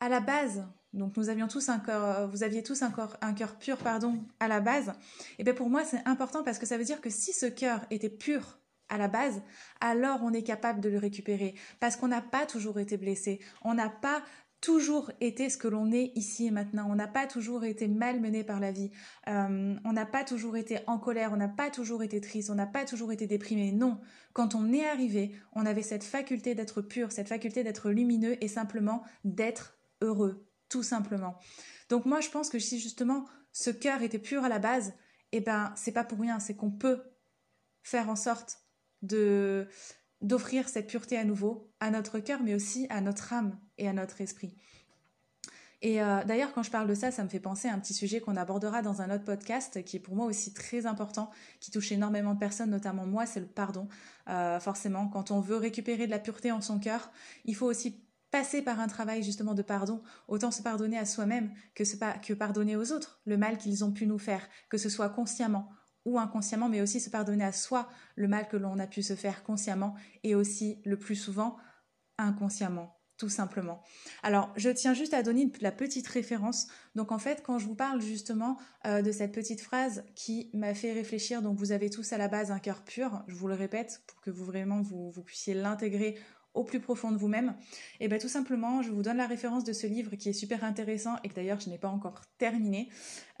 à la base, donc nous avions tous un cœur, vous aviez tous un, corps, un cœur pur, pardon, à la base. Et bien pour moi c'est important parce que ça veut dire que si ce cœur était pur à la base, alors on est capable de le récupérer. Parce qu'on n'a pas toujours été blessé, on n'a pas toujours été ce que l'on est ici et maintenant. On n'a pas toujours été malmené par la vie. Euh, on n'a pas toujours été en colère. On n'a pas toujours été triste. On n'a pas toujours été déprimé. Non. Quand on est arrivé, on avait cette faculté d'être pur, cette faculté d'être lumineux et simplement d'être heureux. Tout simplement. Donc moi, je pense que si justement ce cœur était pur à la base, eh ben, c'est pas pour rien. C'est qu'on peut faire en sorte de d'offrir cette pureté à nouveau à notre cœur, mais aussi à notre âme et à notre esprit. Et euh, d'ailleurs, quand je parle de ça, ça me fait penser à un petit sujet qu'on abordera dans un autre podcast, qui est pour moi aussi très important, qui touche énormément de personnes, notamment moi, c'est le pardon. Euh, forcément, quand on veut récupérer de la pureté en son cœur, il faut aussi passer par un travail justement de pardon, autant se pardonner à soi-même que, que pardonner aux autres, le mal qu'ils ont pu nous faire, que ce soit consciemment ou inconsciemment, mais aussi se pardonner à soi le mal que l'on a pu se faire consciemment et aussi le plus souvent inconsciemment tout simplement. Alors, je tiens juste à donner la petite référence. Donc, en fait, quand je vous parle justement euh, de cette petite phrase qui m'a fait réfléchir, donc vous avez tous à la base un cœur pur, je vous le répète, pour que vous vraiment vous puissiez l'intégrer au plus profond de vous-même Et eh bien tout simplement, je vous donne la référence de ce livre qui est super intéressant et que d'ailleurs je n'ai pas encore terminé.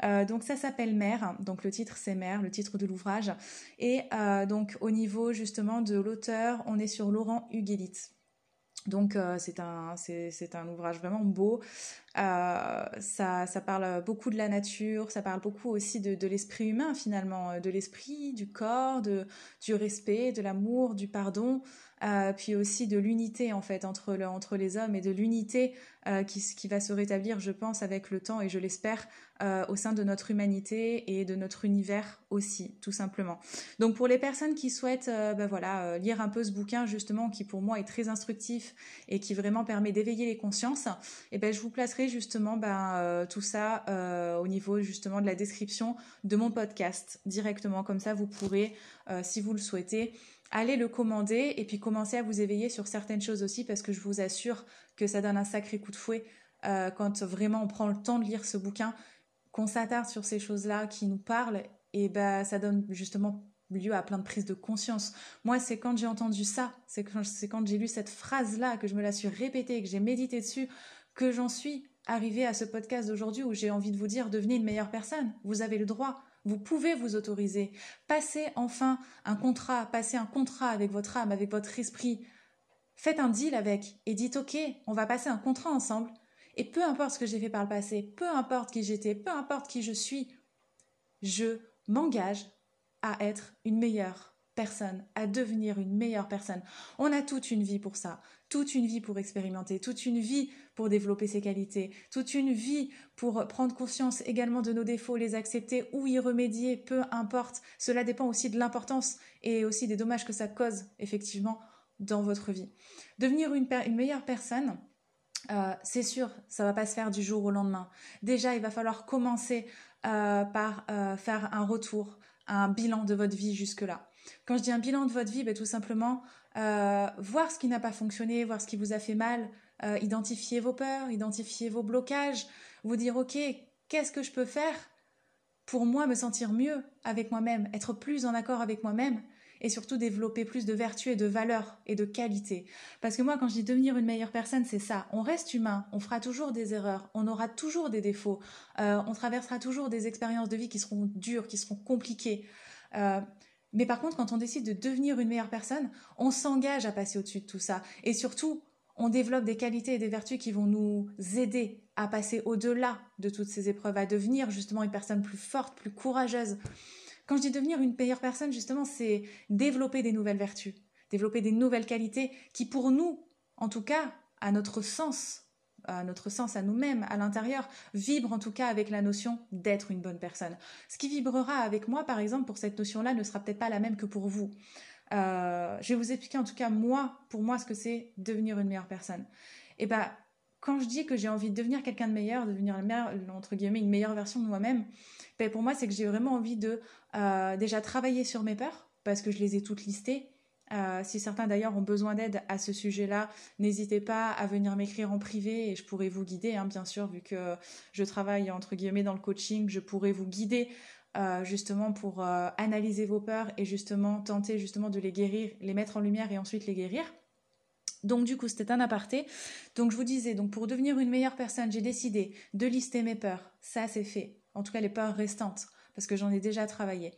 Euh, donc ça s'appelle Mère, donc le titre c'est Mère, le titre de l'ouvrage. Et euh, donc au niveau justement de l'auteur, on est sur Laurent Huguelit. Donc euh, c'est un, un ouvrage vraiment beau. ça, ça parle beaucoup de la nature, ça parle beaucoup aussi de, de l'esprit humain finalement, de l'esprit, du corps, de, du respect, de l'amour, du pardon. Euh, puis aussi de l'unité en fait entre, entre les hommes et de l'unité euh, qui, qui, va se rétablir, je pense, avec le temps et je l'espère euh, au sein de notre humanité et de notre univers aussi, tout simplement. Donc pour les personnes qui souhaitent, ben voilà, lire un peu ce bouquin justement, qui pour moi est très instructif et qui vraiment permet d'éveiller les consciences, et eh ben je vous placerai justement ben, tout ça au niveau justement de la description de mon podcast directement, comme ça vous pourrez, si vous le souhaitez allez le commander et puis commencez à vous éveiller sur certaines choses aussi parce que je vous assure que ça donne un sacré coup de fouet euh, quand vraiment on prend le temps de lire ce bouquin, qu'on s'attarde sur ces choses-là qui nous parlent et ben ça donne justement lieu à plein de prises de conscience. Moi, c'est quand j'ai entendu ça, c'est quand, quand j'ai lu cette phrase-là, que je me la suis répétée, que j'ai médité dessus, que j'en suis arrivée à ce podcast d'aujourd'hui où j'ai envie de vous dire devenez une meilleure personne. Vous avez le droit. Vous pouvez vous autoriser. Passez enfin un contrat, passez un contrat avec votre âme, avec votre esprit. Faites un deal avec et dites ok, on va passer un contrat ensemble. Et peu importe ce que j'ai fait par le passé, peu importe qui j'étais, peu importe qui je suis, je m'engage à être une meilleure personne, à devenir une meilleure personne. On a toute une vie pour ça, toute une vie pour expérimenter, toute une vie pour développer ses qualités, toute une vie pour prendre conscience également de nos défauts, les accepter ou y remédier, peu importe. Cela dépend aussi de l'importance et aussi des dommages que ça cause effectivement dans votre vie. Devenir une, meilleure personne, euh, c'est sûr, ça va pas se faire du jour au lendemain. Déjà, il va falloir commencer euh, par euh, faire un retour, un bilan de votre vie jusque-là. Quand je dis un bilan de votre vie, ben, tout simplement voir ce qui n'a pas fonctionné, voir ce qui vous a fait mal, identifier vos peurs, identifier vos blocages, vous dire ok, qu'est-ce que je peux faire pour moi me sentir mieux avec moi-même, être plus en accord avec moi-même et surtout développer plus de vertus et de valeurs et de qualité. Parce que moi, quand je dis devenir une meilleure personne, c'est ça. On reste humain, on fera toujours des erreurs, on aura toujours des défauts, euh, on traversera toujours des expériences de vie qui seront dures, qui seront compliquées. Euh, mais par contre, quand on décide de devenir une meilleure personne, on s'engage à passer au-dessus de tout ça. Et surtout, on développe des qualités et des vertus qui vont nous aider à passer au-delà de toutes ces épreuves, à devenir justement une personne plus forte, plus courageuse. Quand je dis devenir une meilleure personne, justement, c'est développer des nouvelles vertus, développer des nouvelles qualités qui, pour nous, en tout cas, à notre sens, notre sens, à nous-mêmes, à l'intérieur, vibrent en tout cas avec la notion d'être une bonne personne. Ce qui vibrera avec moi, par exemple, pour cette notion-là, ne sera peut-être pas la même que pour vous. Euh, je vais vous expliquer en tout cas moi, pour moi, ce que c'est devenir une meilleure personne. Et eh ben, quand je dis que j'ai envie de devenir quelqu'un de meilleur, devenir entre guillemets une meilleure version de moi-même, ben pour moi c'est que j'ai vraiment envie de euh, déjà travailler sur mes peurs parce que je les ai toutes listées. Euh, si certains d'ailleurs ont besoin d'aide à ce sujet-là, n'hésitez pas à venir m'écrire en privé et je pourrai vous guider, hein, bien sûr, vu que je travaille entre guillemets dans le coaching, je pourrai vous guider euh, justement pour analyser vos peurs et justement tenter justement de les guérir, les mettre en lumière et ensuite les guérir. Donc du coup, c'était un aparté. Donc je vous disais, donc pour devenir une meilleure personne, j'ai décidé de lister mes peurs. Ça, c'est fait. En tout cas, les peurs restantes, parce que j'en ai déjà travaillé.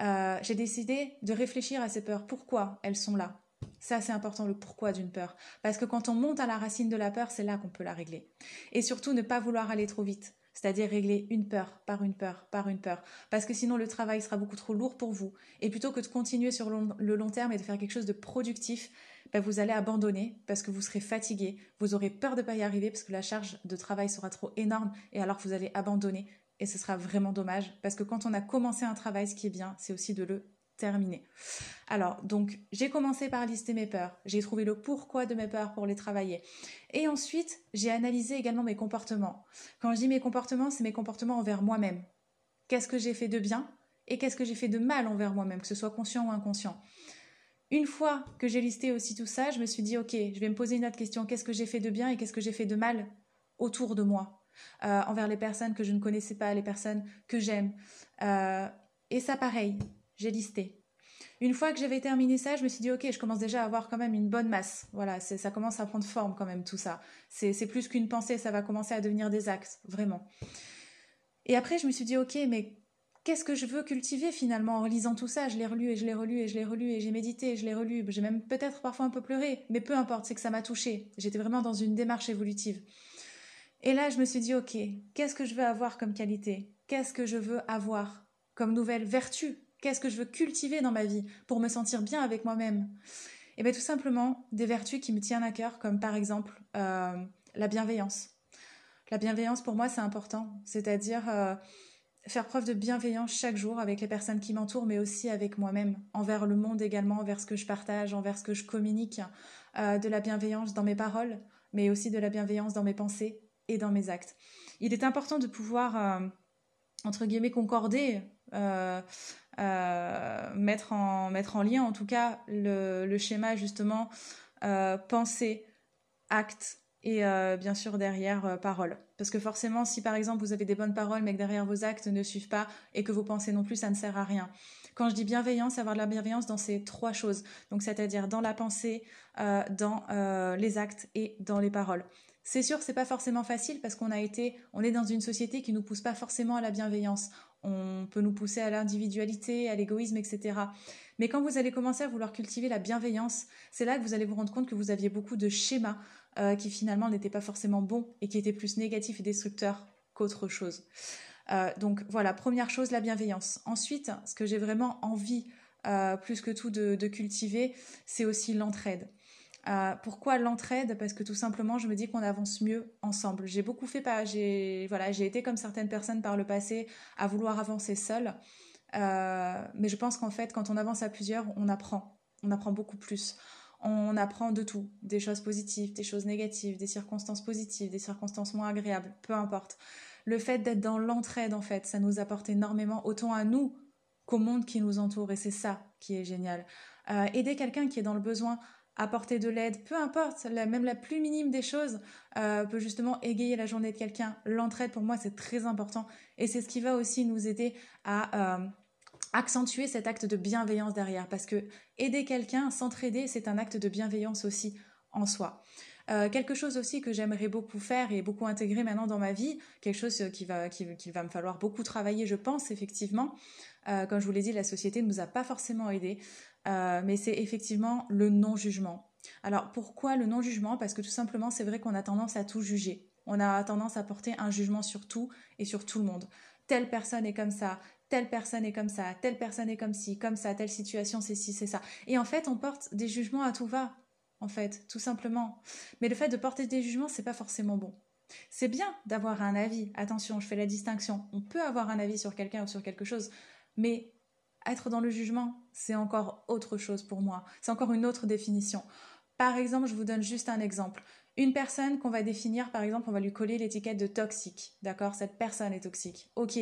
Euh, j'ai décidé de réfléchir à ces peurs. Pourquoi elles sont là? Ça, c'est important, le pourquoi d'une peur. Parce que quand on monte à la racine de la peur, c'est là qu'on peut la régler. Et surtout, ne pas vouloir aller trop vite. C'est-à-dire régler une peur par une peur par une peur. Parce que sinon, le travail sera beaucoup trop lourd pour vous. Et plutôt que de continuer sur le long terme et de faire quelque chose de productif, ben, vous allez abandonner parce que vous serez fatigué, vous aurez peur de ne pas y arriver parce que la charge de travail sera trop énorme et alors vous allez abandonner et ce sera vraiment dommage parce que quand on a commencé un travail, ce qui est bien, c'est aussi de le terminer. Alors, donc, j'ai commencé par lister mes peurs, j'ai trouvé le pourquoi de mes peurs pour les travailler. Et ensuite, j'ai analysé également mes comportements. Quand je dis mes comportements, c'est mes comportements envers moi-même. Qu'est-ce que j'ai fait de bien et qu'est-ce que j'ai fait de mal envers moi-même, que ce soit conscient ou inconscient. Une fois que j'ai listé aussi tout ça, je me suis dit, ok, je vais me poser une autre question. Qu'est-ce que j'ai fait de bien et qu'est-ce que j'ai fait de mal autour de moi, euh, envers les personnes que je ne connaissais pas, les personnes que j'aime. Euh, et ça, pareil, j'ai listé. Une fois que j'avais terminé ça, je me suis dit, ok, je commence déjà à avoir quand même une bonne masse. Voilà, ça commence à prendre forme quand même tout ça. C'est plus qu'une pensée, ça va commencer à devenir des actes, vraiment. Et après, je me suis dit, ok, mais qu'est-ce que je veux cultiver finalement en lisant tout ça? Je l'ai relu et je l'ai relu et je l'ai relu et j'ai médité et je l'ai relu. J'ai même peut-être parfois un peu pleuré, mais peu importe, c'est que ça m'a touché. J'étais vraiment dans une démarche évolutive. Et là, je me suis dit, ok, qu'est-ce que je veux avoir comme qualité? Qu'est-ce que je veux avoir comme nouvelle vertu? Qu'est-ce que je veux cultiver dans ma vie pour me sentir bien avec moi-même? Eh bien tout simplement des vertus qui me tiennent à cœur, comme par exemple euh, la bienveillance. La bienveillance pour moi c'est important, c'est-à-dire euh, faire preuve de bienveillance chaque jour avec les personnes qui m'entourent, mais aussi avec moi-même, envers le monde également, envers ce que je partage, envers ce que je communique, euh, de la bienveillance dans mes paroles, mais aussi de la bienveillance dans mes pensées et dans mes actes. Il est important de pouvoir, euh, entre guillemets, concorder, euh, mettre, en, mettre en lien en tout cas le, schéma justement pensée, acte et bien sûr derrière parole. Parce que forcément, si par exemple vous avez des bonnes paroles, mais que derrière vos actes ne suivent pas et que vos pensées non plus, ça ne sert à rien. Quand je dis bienveillance, avoir de la bienveillance dans ces trois choses. Donc c'est-à-dire dans la pensée, euh, dans euh, les actes et dans les paroles. C'est sûr, c'est pas forcément facile parce qu'on a été, on est dans une société qui nous pousse pas forcément à la bienveillance. On peut nous pousser à l'individualité, à l'égoïsme, etc. Mais quand vous allez commencer à vouloir cultiver la bienveillance, c'est là que vous allez vous rendre compte que vous aviez beaucoup de schémas euh, qui finalement n'étaient pas forcément bons et qui étaient plus négatifs et destructeurs qu'autre chose. Euh, donc voilà, première chose, la bienveillance. Ensuite, ce que j'ai vraiment envie euh, plus que tout de, cultiver, c'est aussi l'entraide. Pourquoi l'entraide? Parce que tout simplement, je me dis qu'on avance mieux ensemble. J'ai beaucoup fait pas, j'ai voilà, j'ai été comme certaines personnes par le passé à vouloir avancer seule, mais je pense qu'en fait, quand on avance à plusieurs, on apprend, on apprend beaucoup plus on apprend de tout, des choses positives, des choses négatives, des circonstances positives, des circonstances moins agréables, peu importe. Le fait d'être dans l'entraide, en fait, ça nous apporte énormément, autant à nous qu'au monde qui nous entoure, et c'est ça qui est génial. Euh, aider quelqu'un qui est dans le besoin, apporter de l'aide, peu importe, même la plus minime des choses euh, peut justement égayer la journée de quelqu'un. L'entraide, pour moi, c'est très important, et c'est ce qui va aussi nous aider à... Euh, accentuer cet acte de bienveillance derrière, parce que aider quelqu'un, s'entraider, c'est un acte de bienveillance aussi en soi. Euh, quelque chose aussi que j'aimerais beaucoup faire et beaucoup intégrer maintenant dans ma vie, quelque chose qui va, qui, va me falloir beaucoup travailler, je pense, effectivement. Comme je vous l'ai dit, la société ne nous a pas forcément aidés, euh, mais c'est effectivement le non-jugement. Alors pourquoi le non-jugement? Parce que tout simplement, c'est vrai qu'on a tendance à tout juger. On a tendance à porter un jugement sur tout et sur tout le monde. Telle personne est comme ça, telle personne est comme ça, telle personne est comme ci, comme ça, telle situation, c'est ci, c'est ça. Et en fait, on porte des jugements à tout va, en fait, tout simplement. Mais le fait de porter des jugements, c'est pas forcément bon. C'est bien d'avoir un avis. Attention, je fais la distinction. On peut avoir un avis sur quelqu'un ou sur quelque chose, mais être dans le jugement, c'est encore autre chose pour moi. C'est encore une autre définition. Par exemple, je vous donne juste un exemple. Une personne qu'on va définir, par exemple, on va lui coller l'étiquette de toxique. D'accord? Cette personne est toxique. Ok.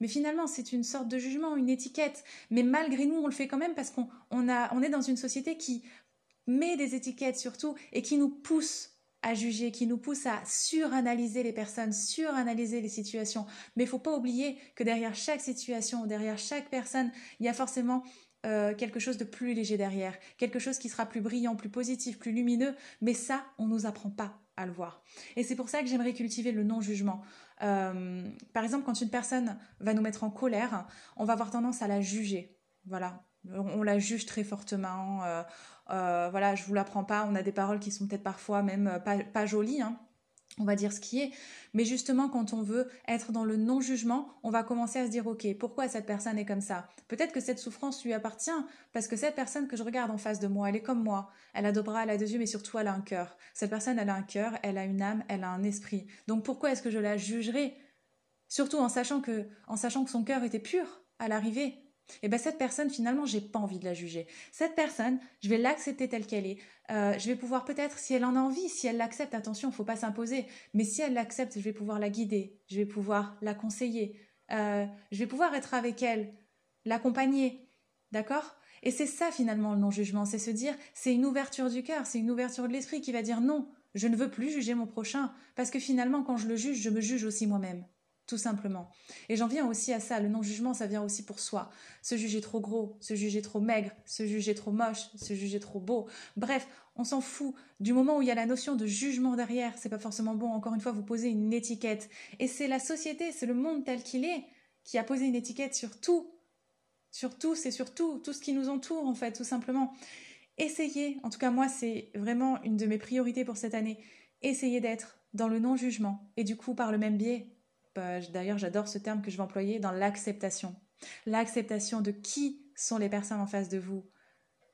Mais finalement, c'est une sorte de jugement, une étiquette. Mais malgré nous, on le fait quand même parce qu'on on est dans une société qui met des étiquettes surtout et qui nous pousse à juger, qui nous pousse à suranalyser les personnes, suranalyser les situations. Mais il faut pas oublier que derrière chaque situation, derrière chaque personne, il y a forcément euh, quelque chose de plus léger derrière, quelque chose qui sera plus brillant, plus positif, plus lumineux. Mais ça, on nous apprend pas à le voir. Et c'est pour ça que j'aimerais cultiver le non-jugement. Euh, par exemple, quand une personne va nous mettre en colère, on va avoir tendance à la juger. Voilà, on la juge très fortement. Euh, euh, voilà, je vous l'apprends pas. On a des paroles qui sont peut-être parfois même pas, pas jolies. Hein on va dire ce qui est. Mais justement, quand on veut être dans le non-jugement, on va commencer à se dire, OK, pourquoi cette personne est comme ça? Peut-être que cette souffrance lui appartient, parce que cette personne que je regarde en face de moi, elle est comme moi. Elle a deux bras, elle a deux yeux, mais surtout, elle a un cœur. Cette personne, elle a un cœur, elle a une âme, elle a un esprit. Donc pourquoi est-ce que je la jugerai Surtout en sachant que, en sachant que son cœur était pur à l'arrivée. Et eh bien cette personne, finalement, j'ai pas envie de la juger. Cette personne, je vais l'accepter telle qu'elle est. Euh, je vais pouvoir peut-être, si elle en a envie, si elle l'accepte, attention, il faut pas s'imposer, mais si elle l'accepte, je vais pouvoir la guider, je vais pouvoir la conseiller, euh, je vais pouvoir être avec elle, l'accompagner, d'accord? Et c'est ça finalement le non-jugement, c'est se dire, c'est une ouverture du cœur, c'est une ouverture de l'esprit qui va dire non, je ne veux plus juger mon prochain, parce que finalement, quand je le juge, je me juge aussi moi-même tout simplement. Et j'en viens aussi à ça, le non-jugement, ça vient aussi pour soi. Se juger trop gros, se juger trop maigre, se juger trop moche, se juger trop beau. Bref, on s'en fout. Du moment où il y a la notion de jugement derrière, c'est pas forcément bon. Encore une fois, vous posez une étiquette. Et c'est la société, c'est le monde tel qu'il est, qui a posé une étiquette sur tout. Sur tout, c'est sur tout, tout ce qui nous entoure, en fait, tout simplement. Essayez, en tout cas moi, c'est vraiment une de mes priorités pour cette année. Essayez d'être dans le non-jugement et du coup, par le même biais, d'ailleurs j'adore ce terme que je vais employer dans l'acceptation. L'acceptation de qui sont les personnes en face de vous.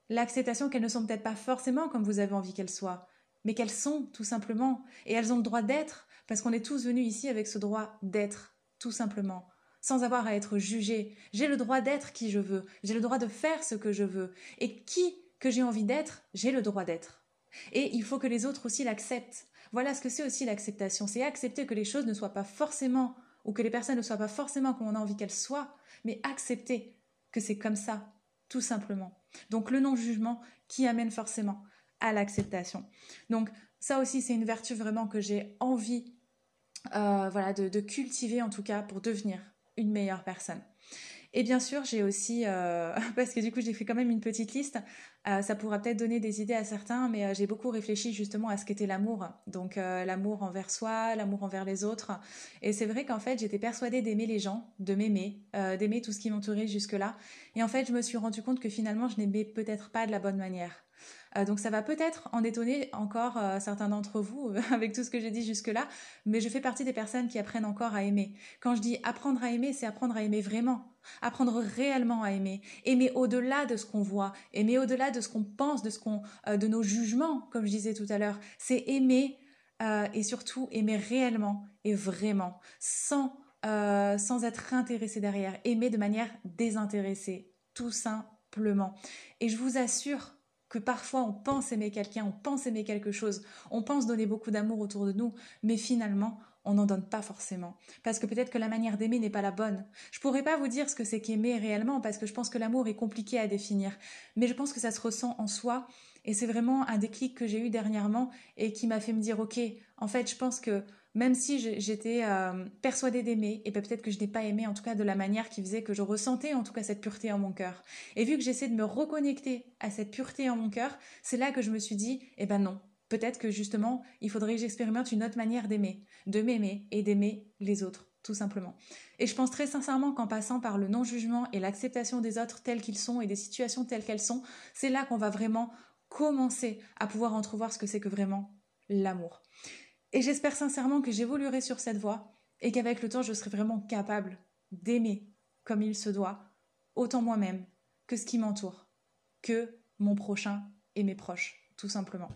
L'acceptation qu'elles ne sont peut-être pas forcément comme vous avez envie qu'elles soient, mais qu'elles sont tout simplement. Et elles ont le droit d'être, parce qu'on est tous venus ici avec ce droit d'être, tout simplement, sans avoir à être jugé. J'ai le droit d'être qui je veux, j'ai le droit de faire ce que je veux. Et qui que j'ai envie d'être, j'ai le droit d'être. Et il faut que les autres aussi l'acceptent. Voilà ce que c'est aussi l'acceptation. C'est accepter que les choses ne soient pas forcément, ou que les personnes ne soient pas forcément comme on a envie qu'elles soient, mais accepter que c'est comme ça, tout simplement. Donc le non-jugement qui amène forcément à l'acceptation. Donc ça aussi, c'est une vertu vraiment que j'ai envie euh, de, cultiver en tout cas pour devenir une meilleure personne. Et bien sûr, j'ai aussi, euh, parce que du coup j'ai fait quand même une petite liste, euh, ça pourra peut-être donner des idées à certains, mais euh, j'ai beaucoup réfléchi justement à ce qu'était l'amour. Donc l'amour envers soi, l'amour envers les autres. Et c'est vrai qu'en fait j'étais persuadée d'aimer les gens, de m'aimer, d'aimer tout ce qui m'entourait jusque-là. Et en fait je me suis rendu compte que finalement je n'aimais peut-être pas de la bonne manière. Donc ça va peut-être en étonner encore certains d'entre vous avec tout ce que j'ai dit jusque-là, mais je fais partie des personnes qui apprennent encore à aimer. Quand je dis apprendre à aimer, c'est apprendre à aimer vraiment, apprendre réellement à aimer, aimer au-delà de ce qu'on voit, aimer au-delà de ce qu'on pense, de ce qu'on, euh, de nos jugements, comme je disais tout à l'heure. C'est aimer et surtout aimer réellement et vraiment, sans sans être intéressé derrière, aimer de manière désintéressée, tout simplement. Et je vous assure que parfois on pense aimer quelqu'un, on pense aimer quelque chose, on pense donner beaucoup d'amour autour de nous, mais finalement, on n'en donne pas forcément. Parce que peut-être que la manière d'aimer n'est pas la bonne. Je pourrais pas vous dire ce que c'est qu'aimer réellement, parce que je pense que l'amour est compliqué à définir. Mais je pense que ça se ressent en soi. Et c'est vraiment un déclic que j'ai eu dernièrement et qui m'a fait me dire, ok, en fait, je pense que même si j'étais euh, persuadée d'aimer, et peut-être que je n'ai pas aimé, en tout cas de la manière qui faisait que je ressentais en tout cas cette pureté en mon cœur. Et vu que j'essaie de me reconnecter à cette pureté en mon cœur, c'est là que je me suis dit, eh ben non, peut-être que justement, il faudrait que j'expérimente une autre manière d'aimer, de m'aimer et d'aimer les autres, tout simplement. Et je pense très sincèrement qu'en passant par le non-jugement et l'acceptation des autres tels qu'ils sont et des situations telles qu'elles sont, c'est là qu'on va vraiment commencer à pouvoir entrevoir ce que c'est que vraiment l'amour. Et j'espère sincèrement que j'évoluerai sur cette voie et qu'avec le temps, je serai vraiment capable d'aimer comme il se doit, autant moi-même que ce qui m'entoure, que mon prochain et mes proches, tout simplement.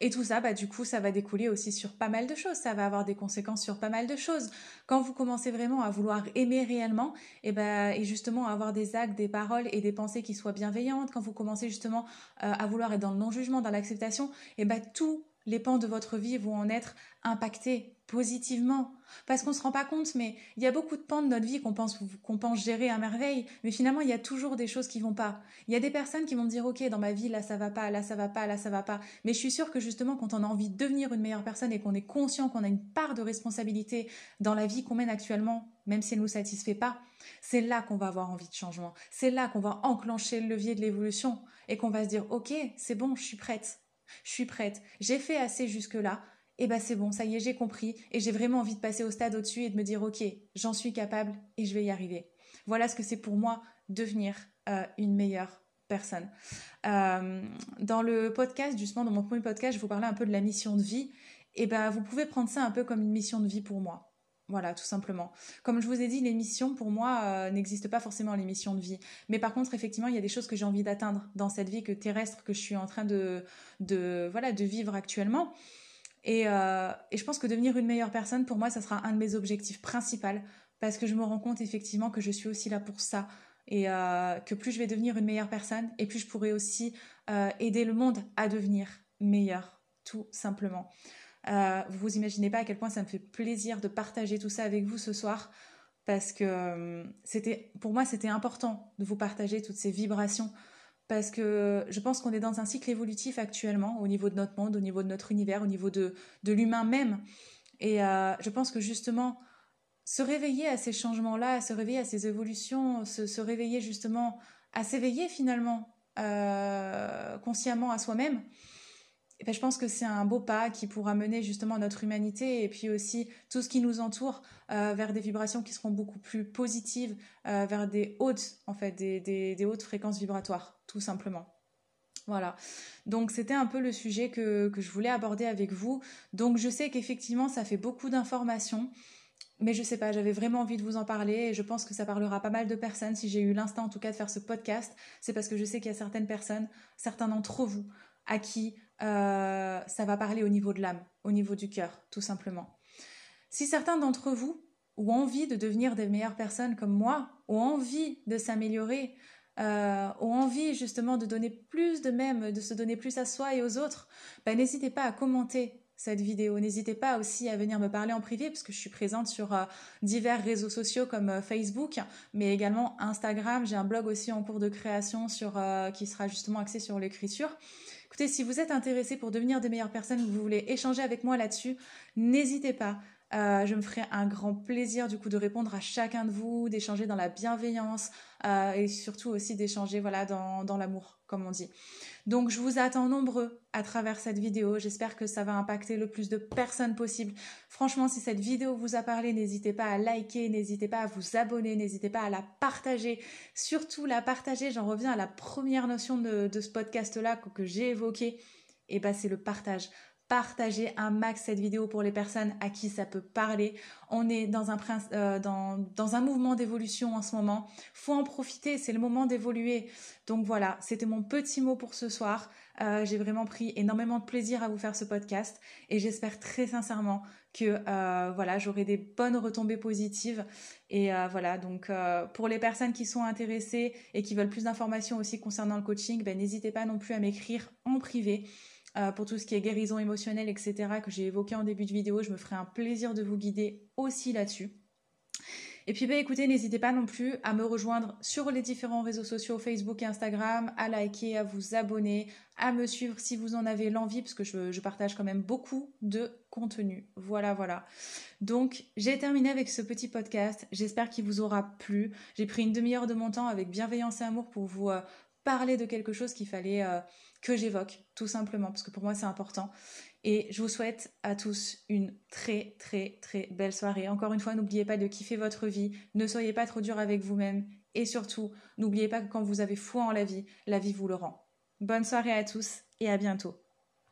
Et tout ça, bah, du coup, ça va découler aussi sur pas mal de choses. Ça va avoir des conséquences sur pas mal de choses. Quand vous commencez vraiment à vouloir aimer réellement, et, bah, et justement avoir des actes, des paroles et des pensées qui soient bienveillantes, quand vous commencez justement euh, à vouloir être dans le non-jugement, dans l'acceptation, et bah, tout les pans de votre vie vont en être impactés positivement. Parce qu'on ne se rend pas compte, mais il y a beaucoup de pans de notre vie qu'on pense, pense gérer à merveille, mais finalement, il y a toujours des choses qui vont pas. Il y a des personnes qui vont dire, OK, dans ma vie, là, ça va pas, là, ça va pas, là, ça va pas. Mais je suis sûre que justement, quand on a envie de devenir une meilleure personne et qu'on est conscient qu'on a une part de responsabilité dans la vie qu'on mène actuellement, même si elle ne nous satisfait pas, c'est là qu'on va avoir envie de changement. C'est là qu'on va enclencher le levier de l'évolution et qu'on va se dire, OK, c'est bon, je suis prête je suis prête, j'ai fait assez jusque-là, et bah c'est bon, ça y est, j'ai compris, et j'ai vraiment envie de passer au stade au-dessus et de me dire, ok, j'en suis capable et je vais y arriver. Voilà ce que c'est pour moi devenir euh, une meilleure personne. Euh, dans le podcast, justement, dans mon premier podcast, je vous parlais un peu de la mission de vie, et bah vous pouvez prendre ça un peu comme une mission de vie pour moi. Voilà, tout simplement. Comme je vous ai dit, l'émission, pour moi, euh, n'existe pas forcément l'émission de vie. Mais par contre, effectivement, il y a des choses que j'ai envie d'atteindre dans cette vie que terrestre que je suis en train de, voilà, de vivre actuellement. Et, euh, et je pense que devenir une meilleure personne, pour moi, ça sera un de mes objectifs principaux. Parce que je me rends compte, effectivement, que je suis aussi là pour ça. Et euh, que plus je vais devenir une meilleure personne, et plus je pourrai aussi aider le monde à devenir meilleur, tout simplement. Euh, vous imaginez pas à quel point ça me fait plaisir de partager tout ça avec vous ce soir parce que euh, c'était pour moi c'était important de vous partager toutes ces vibrations parce que je pense qu'on est dans un cycle évolutif actuellement au niveau de notre monde, au niveau de notre univers, au niveau de, de l'humain même. Et euh, je pense que justement, se réveiller à ces changements-là, se réveiller à ces évolutions, se, se réveiller justement à s'éveiller finalement consciemment à soi-même, ben, je pense que c'est un beau pas qui pourra mener justement notre humanité et puis aussi tout ce qui nous entoure euh, vers des vibrations qui seront beaucoup plus positives, euh, vers des hautes, en fait, des, des, hautes fréquences vibratoires, tout simplement. Voilà. Donc c'était un peu le sujet que, que je voulais aborder avec vous. Donc je sais qu'effectivement ça fait beaucoup d'informations. Mais je sais pas, j'avais vraiment envie de vous en parler et je pense que ça parlera pas mal de personnes. Si j'ai eu l'instinct en tout cas de faire ce podcast, c'est parce que je sais qu'il y a certaines personnes, certains d'entre vous, à qui euh, ça va parler au niveau de l'âme, au niveau du cœur, tout simplement. Si certains d'entre vous ont envie de devenir des meilleures personnes comme moi, ont envie de s'améliorer, euh, ont envie justement de donner plus de même, de se donner plus à soi et aux autres, ben, n'hésitez pas à commenter cette vidéo. N'hésitez pas aussi à venir me parler en privé parce que je suis présente sur euh, divers réseaux sociaux comme Facebook, mais également Instagram. J'ai un blog aussi en cours de création qui sera justement axé sur l'écriture. Si vous êtes intéressé pour devenir des meilleures personnes, vous voulez échanger avec moi là-dessus, n'hésitez pas. Euh, je me ferai un grand plaisir du coup de répondre à chacun de vous, d'échanger dans la bienveillance euh, et surtout aussi d'échanger voilà dans, l'amour comme on dit. Donc je vous attends nombreux à travers cette vidéo. J'espère que ça va impacter le plus de personnes possible. Franchement, si cette vidéo vous a parlé, n'hésitez pas à liker, n'hésitez pas à vous abonner, n'hésitez pas à la partager. Surtout la partager, j'en reviens à la première notion de, ce podcast-là que, j'ai évoqué. Et eh ben c'est le partage partagez un max cette vidéo pour les personnes à qui ça peut parler. On est dans un, euh, dans un mouvement d'évolution en ce moment. Faut en profiter, c'est le moment d'évoluer. Donc voilà, c'était mon petit mot pour ce soir. Euh, j'ai vraiment pris énormément de plaisir à vous faire ce podcast et j'espère très sincèrement que euh, voilà, j'aurai des bonnes retombées positives. Et voilà, donc pour les personnes qui sont intéressées et qui veulent plus d'informations aussi concernant le coaching, ben, n'hésitez pas non plus à m'écrire en privé. Euh, pour tout ce qui est guérison émotionnelle, etc., que j'ai évoqué en début de vidéo. Je me ferai un plaisir de vous guider aussi là-dessus. Et puis bah, écoutez, n'hésitez pas non plus à me rejoindre sur les différents réseaux sociaux, Facebook et Instagram, à liker, à vous abonner, à me suivre si vous en avez l'envie, parce que je, partage quand même beaucoup de contenu. Voilà, voilà. Donc j'ai terminé avec ce petit podcast. J'espère qu'il vous aura plu. J'ai pris une demi-heure de mon temps avec bienveillance et amour pour vous euh, parler de quelque chose qu'il fallait... Euh, que j'évoque, tout simplement, parce que pour moi c'est important. Et je vous souhaite à tous une très très très belle soirée. Encore une fois, n'oubliez pas de kiffer votre vie, ne soyez pas trop dur avec vous-même, et surtout, n'oubliez pas que quand vous avez foi en la vie, la vie vous le rend. Bonne soirée à tous et à bientôt.